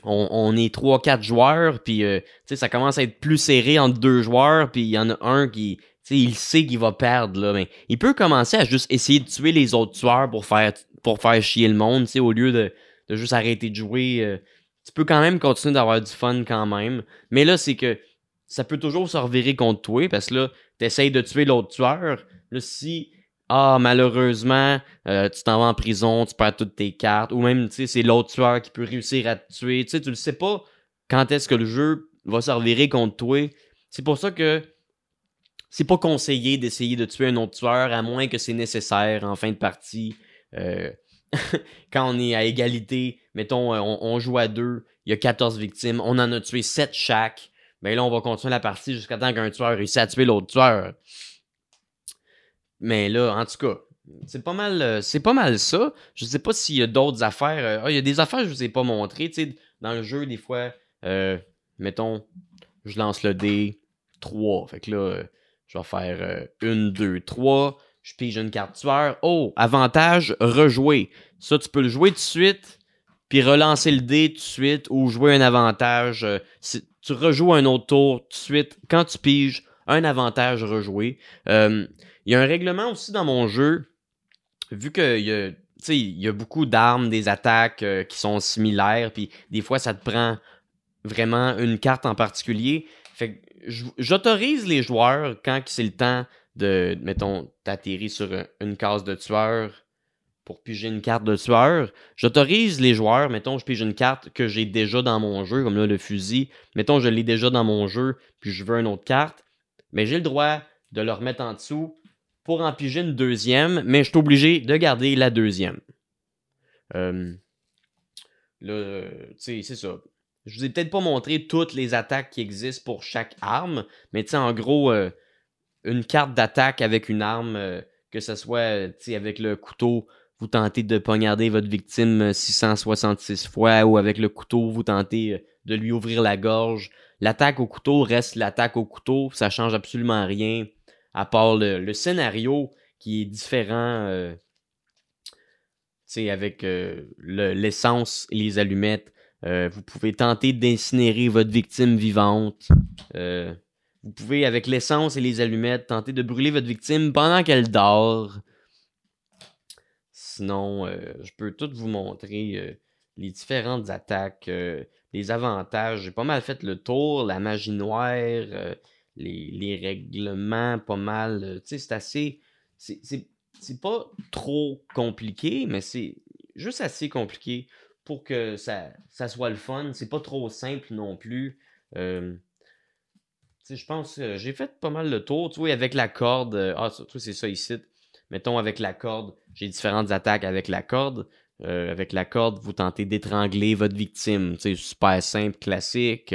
on, est 3-4 joueurs, puis euh, ça commence à être plus serré entre deux joueurs, puis il y en a un qui, il sait qu'il va perdre, là, mais il peut commencer à juste essayer de tuer les autres tueurs pour faire, chier le monde, au lieu de, de, juste arrêter de jouer. Euh, tu peux quand même continuer d'avoir du fun quand même, mais là, c'est que ça peut toujours se revirer contre toi, parce que là, t'essayes de tuer l'autre tueur, là, si ah, malheureusement, euh, tu t'en vas en prison, tu perds toutes tes cartes, ou même, tu sais, c'est l'autre tueur qui peut réussir à te tuer. Tu sais, tu ne sais pas quand est-ce que le jeu va se contre toi. C'est pour ça que c'est pas conseillé d'essayer de tuer un autre tueur, à moins que c'est nécessaire en fin de partie. Euh, quand on est à égalité, mettons, on, joue à deux, il y a 14 victimes, on en a tué 7 chaque, ben là, on va continuer la partie jusqu'à temps qu'un tueur réussisse à tuer l'autre tueur. Mais là, en tout cas, c'est pas mal, euh, c'est pas mal ça. Je sais pas s'il y a d'autres affaires. Euh, ah, il y a des affaires que je vous ai pas montrées. Tu sais, dans le jeu, des fois, euh, mettons, je lance le dé 3. Fait que là, je vais faire 1, 2, 3. Je pige une carte tueur. Oh, avantage, rejouer. Ça, tu peux le jouer tout de suite, puis relancer le dé tout de suite, ou jouer un avantage. tu rejoues un autre tour tout de suite. Quand tu piges, un avantage rejoué. Il y a un règlement aussi dans mon jeu vu qu'il y a, il y a beaucoup d'armes, des attaques euh, qui sont similaires, puis des fois, ça te prend vraiment une carte en particulier. Fait j'autorise les joueurs quand c'est le temps de, mettons, t'atterrir sur une case de tueur pour piger une carte de tueur. J'autorise les joueurs, mettons, je pige une carte que j'ai déjà dans mon jeu, comme là, le fusil. Mettons, je l'ai déjà dans mon jeu, puis je veux une autre carte. Mais j'ai le droit de le remettre en dessous pour en piger une deuxième, mais je suis obligé de garder la deuxième. Euh, là, tu sais, c'est ça. Je vous ai peut-être pas montré toutes les attaques qui existent pour chaque arme, mais tu en gros, euh, une carte d'attaque avec une arme, euh, que ce soit, avec le couteau, vous tentez de poignarder votre victime 666 fois, ou avec le couteau, vous tentez de lui ouvrir la gorge. L'attaque au couteau reste l'attaque au couteau, ça change absolument rien à part le, scénario qui est différent, euh, avec euh, l'essence et les allumettes. Euh, vous pouvez tenter d'incinérer votre victime vivante. Euh, vous pouvez, avec l'essence et les allumettes, tenter de brûler votre victime pendant qu'elle dort. Sinon, je peux tout vous montrer les différentes attaques, les avantages. J'ai pas mal fait le tour, la magie noire, les, règlements pas mal. Euh, tu sais, c'est assez. C'est pas trop compliqué, mais c'est juste assez compliqué pour que ça, soit le fun. C'est pas trop simple non plus. Euh, je pense que j'ai fait pas mal le tour. Avec la corde. Euh, ah, c'est ça ici. Mettons, avec la corde, j'ai différentes attaques avec la corde. avec la corde, vous tentez d'étrangler votre victime. C'est super simple, classique.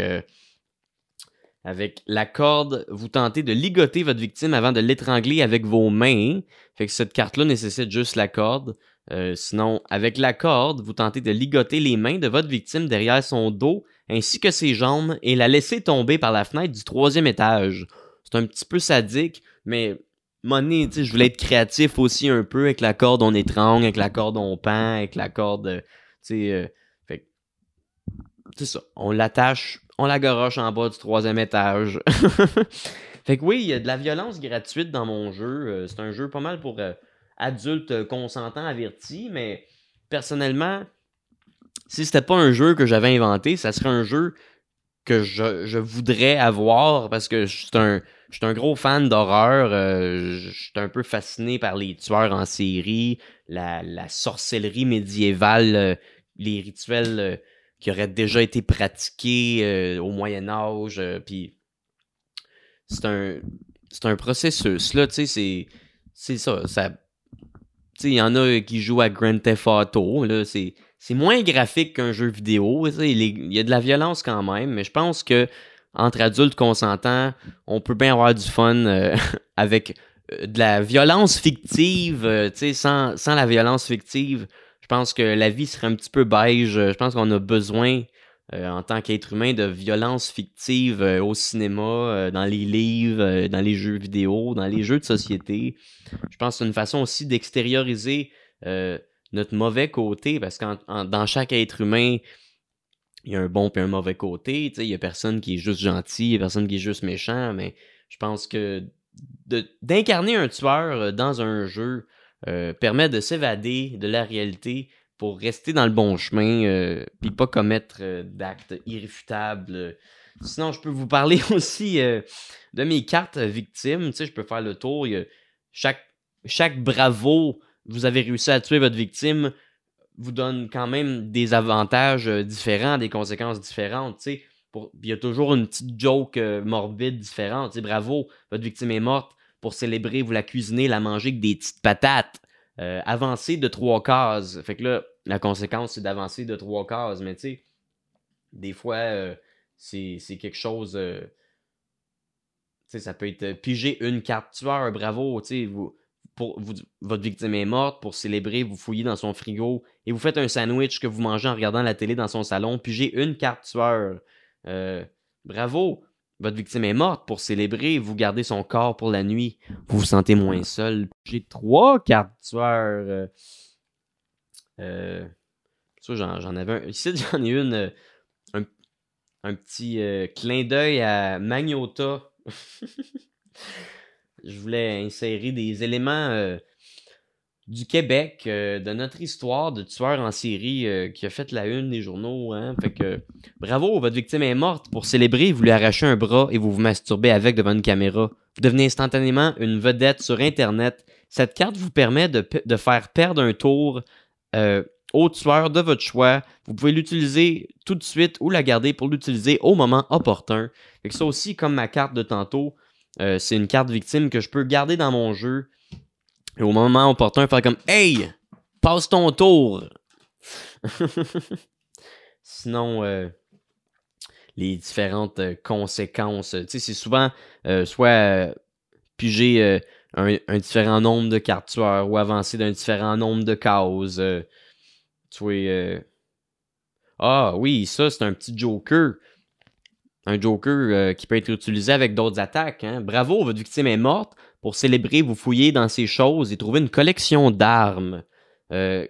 Avec la corde, vous tentez de ligoter votre victime avant de l'étrangler avec vos mains. Fait que cette carte-là nécessite juste la corde. Euh, sinon, avec la corde, vous tentez de ligoter les mains de votre victime derrière son dos ainsi que ses jambes et la laisser tomber par la fenêtre du troisième étage. C'est un petit peu sadique, mais money, tu je voulais être créatif aussi un peu avec la corde on étrangle, avec la corde on pend, avec la corde, euh, tu sais, euh, c'est ça. On l'attache on la goroche en bas du troisième étage. fait que oui, il y a de la violence gratuite dans mon jeu. Euh, c'est un jeu pas mal pour adultes consentants avertis, mais personnellement, si c'était pas un jeu que j'avais inventé, ça serait un jeu que je, voudrais avoir parce que je suis un, gros fan d'horreur. Euh, je suis un peu fasciné par les tueurs en série, la, la sorcellerie médiévale, les rituels qui aurait déjà été pratiqué euh, au Moyen Âge. Euh, puis c'est un c'est un processus là, tu sais, c'est c'est ça, ça il y en a qui jouent à Grand Theft Auto, là, c'est c'est moins graphique qu'un jeu vidéo, il y a de la violence quand même, mais je pense que entre adultes consentants, on peut bien avoir du fun euh, avec de la violence fictive, tu sais, sans, sans la violence fictive, je pense que la vie serait un petit peu beige. Je pense qu'on a besoin, euh, en tant qu'être humain, de violence fictive euh, au cinéma, euh, dans les livres, dans les jeux vidéo, dans les jeux de société. Je pense que c'est une façon aussi d'extérioriser notre mauvais côté, parce que dans chaque être humain, il y a un bon et un mauvais côté. Il y a personne qui est juste gentil, il y a personne qui est juste méchant, mais je pense que d'incarner un tueur dans un jeu, euh, permet de s'évader de la réalité pour rester dans le bon chemin euh, puis pas commettre euh, d'actes irréfutables. Sinon, je peux vous parler aussi de mes cartes victimes. Je peux faire le tour. chaque bravo, vous avez réussi à tuer votre victime, vous donne quand même des avantages différents, des conséquences différentes. Il y a toujours une petite joke morbide différente. Bravo, votre victime est morte pour célébrer, vous la cuisinez, la manger avec des petites patates. avancer de trois cases. Fait que là, la conséquence, c'est d'avancer de trois cases. Mais tu sais, des fois, c'est quelque chose. ça peut être piger une carte tueur, bravo, tu votre victime est morte, pour célébrer, vous fouillez dans son frigo et vous faites un sandwich que vous mangez en regardant la télé dans son salon, puis j'ai une carte tueur. Euh, bravo, votre victime est morte, pour célébrer, vous gardez son corps pour la nuit, vous vous sentez moins seul. J'ai trois cartes tueurs. Euh, euh j'en avais un. Ici, j'en ai une. Un, un petit clin d'œil à Magnota. je voulais insérer des éléments du Québec, euh, de notre histoire de tueur en série euh, qui a fait la une des journaux. Hein. Fait que bravo, votre victime est morte. Pour célébrer, vous lui arrachez un bras et vous vous masturbez avec devant une caméra. Vous devenez instantanément une vedette sur Internet. Cette carte vous permet de, faire perdre un tour au tueur de votre choix. Vous pouvez l'utiliser tout de suite ou la garder pour l'utiliser au moment opportun. Ça aussi, comme ma carte de tantôt, euh, c'est une carte victime que je peux garder dans mon jeu. Et au moment opportun, faire comme Hey! Passe ton tour! Sinon, euh, les différentes euh, conséquences. Tu sais, c'est souvent soit piger un, différent nombre de cartes tueurs ou avancer d'un différent nombre de cases. tu vois. Ah oui, ça, c'est un petit joker un Joker euh, qui peut être utilisé avec d'autres attaques. Hein. Bravo, votre victime est morte. Pour célébrer, vous fouillez dans ces choses et trouvez une collection d'armes. Euh,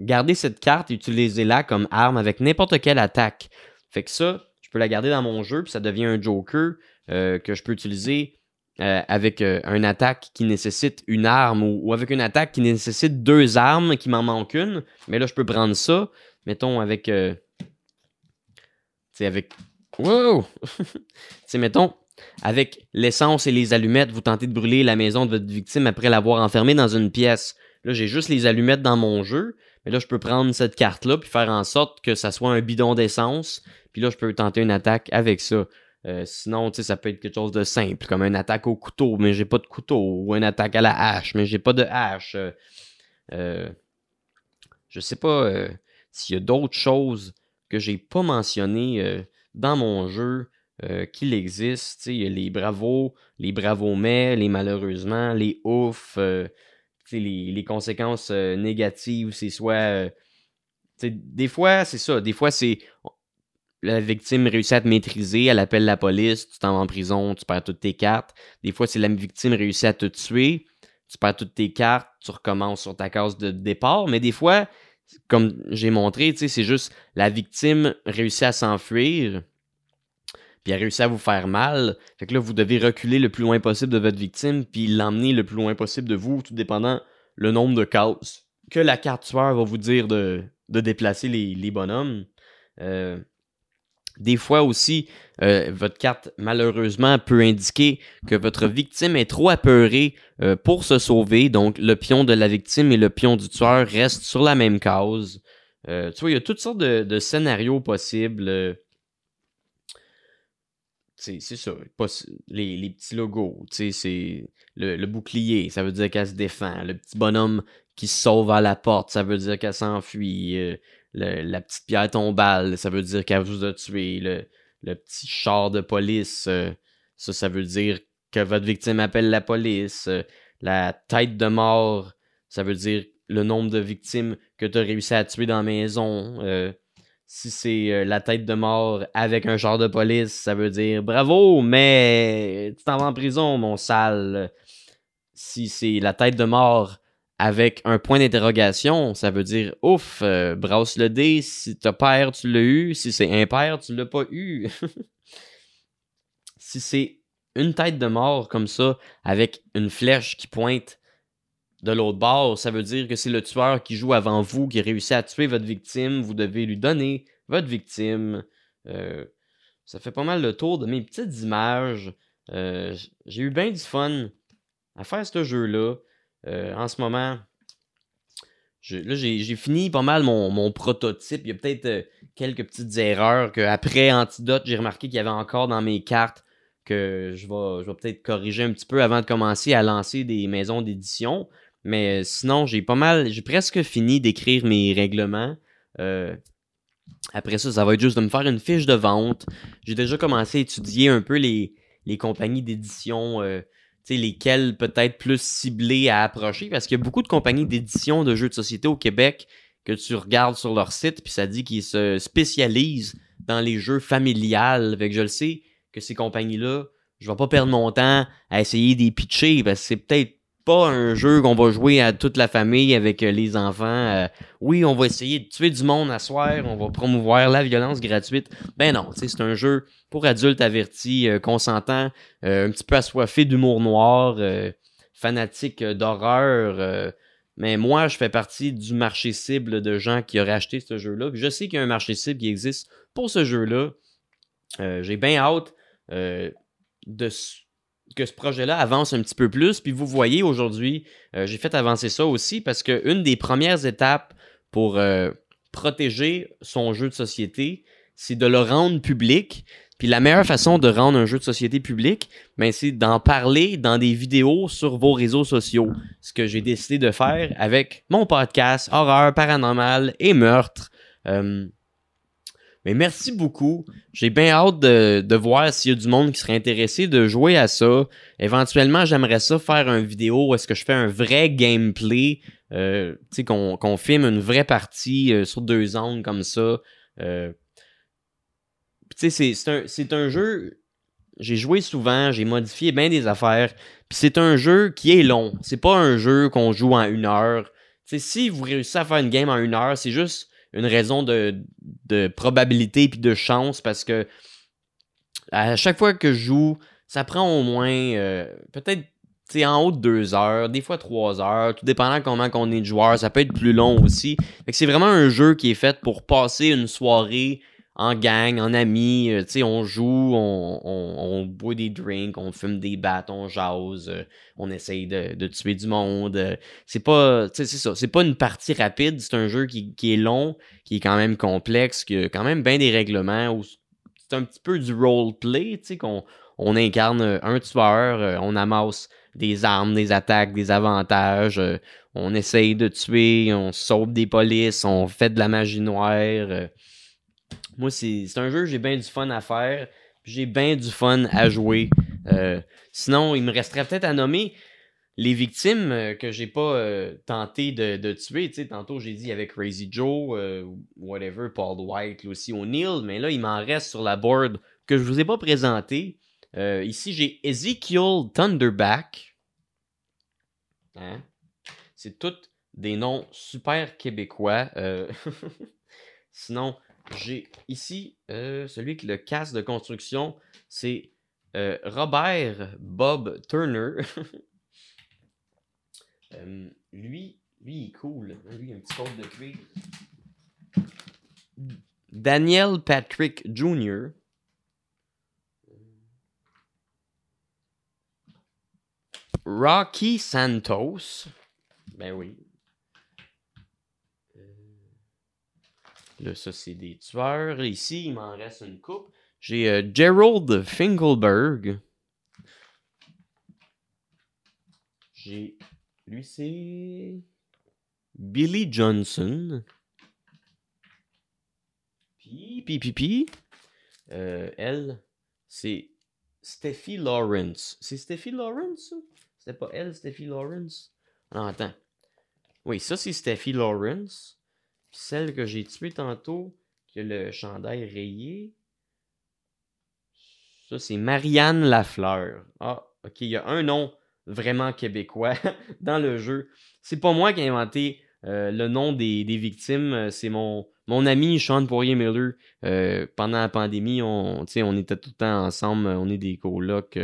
gardez cette carte et utilisez-la comme arme avec n'importe quelle attaque. Fait que ça, je peux la garder dans mon jeu, puis ça devient un Joker euh, que je peux utiliser avec une attaque qui nécessite une arme ou, avec une attaque qui nécessite deux armes, qui m'en manque une. Mais là, je peux prendre ça, mettons, avec. c'est avec Wow! c'est mettons, avec l'essence et les allumettes, vous tentez de brûler la maison de votre victime après l'avoir enfermée dans une pièce. Là, j'ai juste les allumettes dans mon jeu, mais là, je peux prendre cette carte-là puis faire en sorte que ça soit un bidon d'essence. Puis là, je peux tenter une attaque avec ça. Euh, sinon, tu sais, ça peut être quelque chose de simple, comme une attaque au couteau, mais j'ai pas de couteau, ou une attaque à la hache, mais j'ai pas de hache. Euh, euh je sais pas euh, s'il y a d'autres choses que j'ai pas mentionnées dans mon jeu euh, qu'il existe. Il y a les bravos, les bravos mais, les malheureusement, les ouf, euh, les, les, conséquences euh, négatives, c'est soit. des fois, c'est ça. Des fois, c'est. La victime réussit à te maîtriser, elle appelle la police, tu t'en vas en prison, tu perds toutes tes cartes. Des fois, c'est la victime réussit à te tuer, tu perds toutes tes cartes, tu recommences sur ta case de départ. Mais des fois, comme j'ai montré, c'est juste la victime réussit à s'enfuir, puis elle réussit à vous faire mal. Fait que là, vous devez reculer le plus loin possible de votre victime, puis l'emmener le plus loin possible de vous, tout dépendant le nombre de cases que la carte tueur va vous dire de, déplacer les, bonhommes. Euh, des fois aussi, euh, votre carte, malheureusement, peut indiquer que votre victime est trop apeurée euh, pour se sauver. Donc, le pion de la victime et le pion du tueur restent sur la même case. Euh, tu vois, il y a toutes sortes de, scénarios possibles. C'est ça. Les, petits logos. C'est le, le, bouclier, ça veut dire qu'elle se défend. Le petit bonhomme qui se sauve à la porte, ça veut dire qu'elle s'enfuit la petite pierre tombale, ça veut dire qu'elle vous a tué. Le, petit char de police, euh, ça, ça veut dire que votre victime appelle la police. Euh, la tête de mort, ça veut dire le nombre de victimes que tu as réussi à tuer dans la maison. Euh, si c'est la tête de mort avec un char de police, ça veut dire bravo, mais tu t'en vas en prison, mon sale. Si c'est la tête de mort avec un point d'interrogation, ça veut dire ouf, euh, brasse le dé, si t'as pair, tu l'as eu, si c'est impair, tu l'as pas eu. si c'est une tête de mort comme ça, avec une flèche qui pointe de l'autre bord, ça veut dire que c'est le tueur qui joue avant vous, qui réussit à tuer votre victime, vous devez lui donner votre victime. Euh, ça fait pas mal le tour de mes petites images. Euh, j'ai eu bien du fun à faire ce jeu-là. Euh, en ce moment, là, j'ai fini pas mal mon, prototype. Il y a peut-être quelques petites erreurs qu'après Antidote, j'ai remarqué qu'il y avait encore dans mes cartes que je vais, je vais peut-être corriger un petit peu avant de commencer à lancer des maisons d'édition. Mais sinon, j'ai pas mal, j'ai presque fini d'écrire mes règlements. après ça, ça va être juste de me faire une fiche de vente. J'ai déjà commencé à étudier un peu les, compagnies d'édition, lesquelles peut-être plus ciblées à approcher, parce qu'il y a beaucoup de compagnies d'édition de jeux de société au Québec que tu regardes sur leur site, puis ça dit qu'ils se spécialisent dans les jeux familiales. Fait que je le sais que ces compagnies-là, je vais pas perdre mon temps à essayer des pitcher parce que c'est peut-être pas un jeu qu'on va jouer à toute la famille avec euh, les enfants. Euh, oui, on va essayer de tuer du monde à soir, on va promouvoir la violence gratuite. Ben non, c'est un jeu pour adultes avertis, euh, consentants, un petit peu assoiffés d'humour noir, fanatiques d'horreur. mais moi, je fais partie du marché cible de gens qui auraient acheté ce jeu-là. Je sais qu'il y a un marché cible qui existe pour ce jeu-là. J'ai bien hâte de que ce projet-là avance un petit peu plus. Puis vous voyez aujourd'hui, euh, j'ai fait avancer ça aussi parce qu'une des premières étapes pour euh, protéger son jeu de société, c'est de le rendre public. Puis la meilleure façon de rendre un jeu de société public, ben, c'est d'en parler dans des vidéos sur vos réseaux sociaux. Ce que j'ai décidé de faire avec mon podcast Horreur, Paranormal et Meurtre. Euh, mais merci beaucoup. J'ai bien hâte de, voir s'il y a du monde qui serait intéressé de jouer à ça. Éventuellement, j'aimerais ça faire une vidéo où est-ce que je fais un vrai gameplay. Euh, tu sais, qu'on filme une vraie partie euh, sur deux angles comme ça. Euh, tu sais, c'est un, un jeu. J'ai joué souvent, j'ai modifié bien des affaires. Puis c'est un jeu qui est long. C'est pas un jeu qu'on joue en une heure. Tu sais, si vous réussissez à faire une game en une heure, c'est juste une raison de, probabilité puis de chance parce que à chaque fois que je joue, ça prend au moins euh, peut-être en haut de deux heures, des fois trois heures, tout dépendant comment on est de joueur, ça peut être plus long aussi. c'est vraiment un jeu qui est fait pour passer une soirée en gang, en amis, euh, tu sais, on joue, on, on, boit des drinks, on fume des battes, on jase, euh, on essaye de, de, tuer du monde. Euh, c'est pas, tu sais, c'est ça, c'est pas une partie rapide, c'est un jeu qui, qui, est long, qui est quand même complexe, qui a quand même bien des règlements, c'est un petit peu du roleplay, tu sais, qu'on on incarne un tueur, on amasse des armes, des attaques, des avantages, on essaye de tuer, on sauve des polices, on fait de la magie noire moi, c'est un jeu, j'ai bien du fun à faire. J'ai bien du fun à jouer. Euh, sinon, il me resterait peut-être à nommer les victimes euh, que j'ai pas euh, tenté de, tuer. Tu sais, tantôt, j'ai dit avec Crazy Joe, whatever, Paul White, aussi O'Neill. Mais là, il m'en reste sur la board que je vous ai pas présenté. ici, j'ai Ezekiel Thunderback. Hein? C'est tous des noms super québécois. Sinon, j'ai ici euh, celui qui le casse de construction, c'est euh, Robert Bob Turner. Euh, lui, lui, il est cool. Lui, un petit côte de cuir. Daniel Patrick Jr. Rocky Santos. Ben oui, Là, ça, c'est des tueurs. Ici, il m'en reste une coupe. J'ai euh, Gerald Finkelberg. J'ai. Lui, c'est. Billy Johnson. Puis, puis, puis, puis. Euh, elle, c'est Steffi Lawrence. C'est Steffi Lawrence, C'était pas elle, Steffi Lawrence? Non, attends. Oui, ça, c'est Steffi Lawrence celle que j'ai tuée tantôt, qui a le chandail rayé, ça c'est Marianne Lafleur. Ah, ok, il y a un nom vraiment québécois dans le jeu. C'est pas moi qui ai inventé euh, le nom des, victimes, c'est mon, mon ami Sean Poirier-Miller. Euh, pendant la pandémie, on, on était tout le temps ensemble, on est des colocs.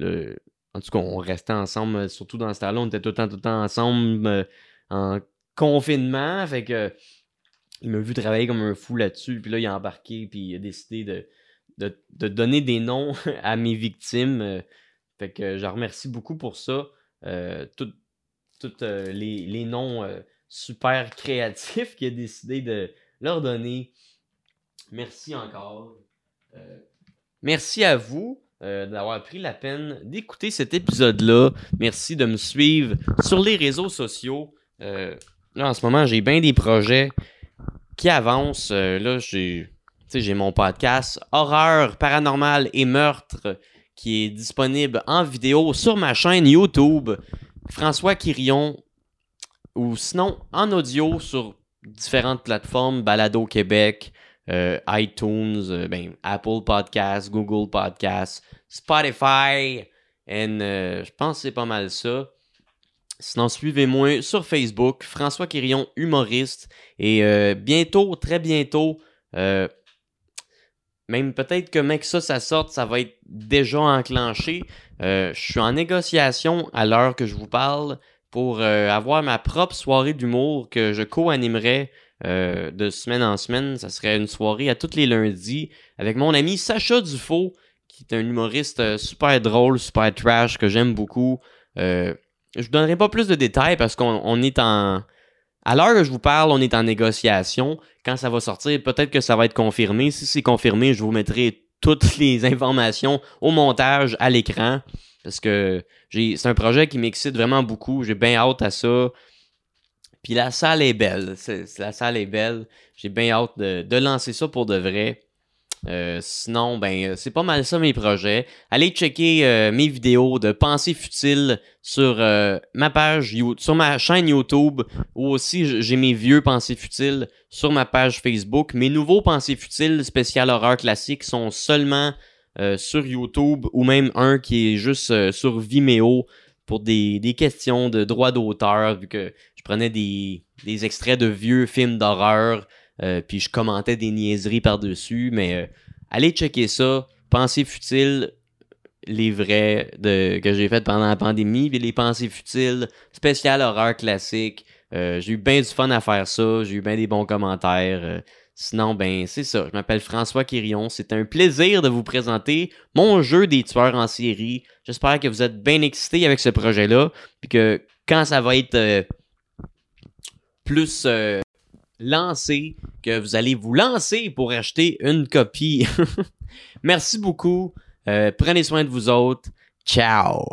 Euh, en tout cas, on restait ensemble, surtout dans ce temps-là, on était tout le temps, tout le temps ensemble en confinement. Fait que il m'a vu travailler comme un fou là-dessus. Puis là, il a embarqué, puis il a décidé de, de, donner des noms à mes victimes. Euh, fait que je remercie beaucoup pour ça. Euh, Tous euh, les, les, noms super créatifs qu'il a décidé de leur donner. Merci encore. merci à vous. euh, d'avoir pris la peine d'écouter cet épisode-là. Merci de me suivre sur les réseaux sociaux. Euh, là, en ce moment, j'ai bien des projets qui avancent. Euh, là, j'ai, mon podcast Horreur, Paranormal et Meurtre qui est disponible en vidéo sur ma chaîne YouTube François Quirion ou sinon en audio sur différentes plateformes, Balado Québec, euh, iTunes, euh, ben, Apple Podcasts, Google Podcasts, Spotify, et je pense que c'est pas mal ça. Sinon, suivez-moi sur Facebook, François Quirion, humoriste. Et bientôt, très bientôt, même peut-être que mec ça, ça sorte, ça va être déjà enclenché. je suis en négociation à l'heure que je vous parle pour avoir ma propre soirée d'humour que je co-animerai euh, de semaine en semaine. Ça serait une soirée à tous les lundis avec mon ami Sacha Dufaux, qui est un humoriste euh, super drôle, super trash, que j'aime beaucoup. Euh, je vous donnerai pas plus de détails parce qu'on est en... À l'heure que je vous parle, on est en négociation. Quand ça va sortir, peut-être que ça va être confirmé. Si c'est confirmé, je vous mettrai toutes les informations au montage, à l'écran. Parce que c'est un projet qui m'excite vraiment beaucoup. J'ai bien hâte à ça. Puis la salle est belle. la salle est belle. J'ai bien hâte de, lancer ça pour de vrai. Euh, sinon, ben, euh, c'est pas mal ça mes projets. Allez checker euh, mes vidéos de pensée futile sur ma page, sur ma chaîne YouTube, ou aussi j'ai mes vieux pensées futiles sur ma page Facebook. Mes nouveaux pensées futiles spécial horreur classique sont seulement sur YouTube, ou même un qui est juste sur Vimeo pour des, des questions de droit d'auteur, vu que je prenais des, des extraits de vieux films d'horreur, euh, puis je commentais des niaiseries par-dessus. Mais euh, allez checker ça. Pensées futiles, les vrais de, que j'ai fait pendant la pandémie, puis les pensées futiles, spécial horreur classique. Euh, j'ai eu bien du fun à faire ça. J'ai eu bien des bons commentaires. Sinon, ben, c'est ça. Je m'appelle François Quirion. C'est un plaisir de vous présenter mon jeu des tueurs en série. J'espère que vous êtes bien excités avec ce projet-là. Puis que quand ça va être plus lancé que vous allez vous lancer pour acheter une copie. Merci beaucoup. Euh, prenez soin de vous autres. Ciao.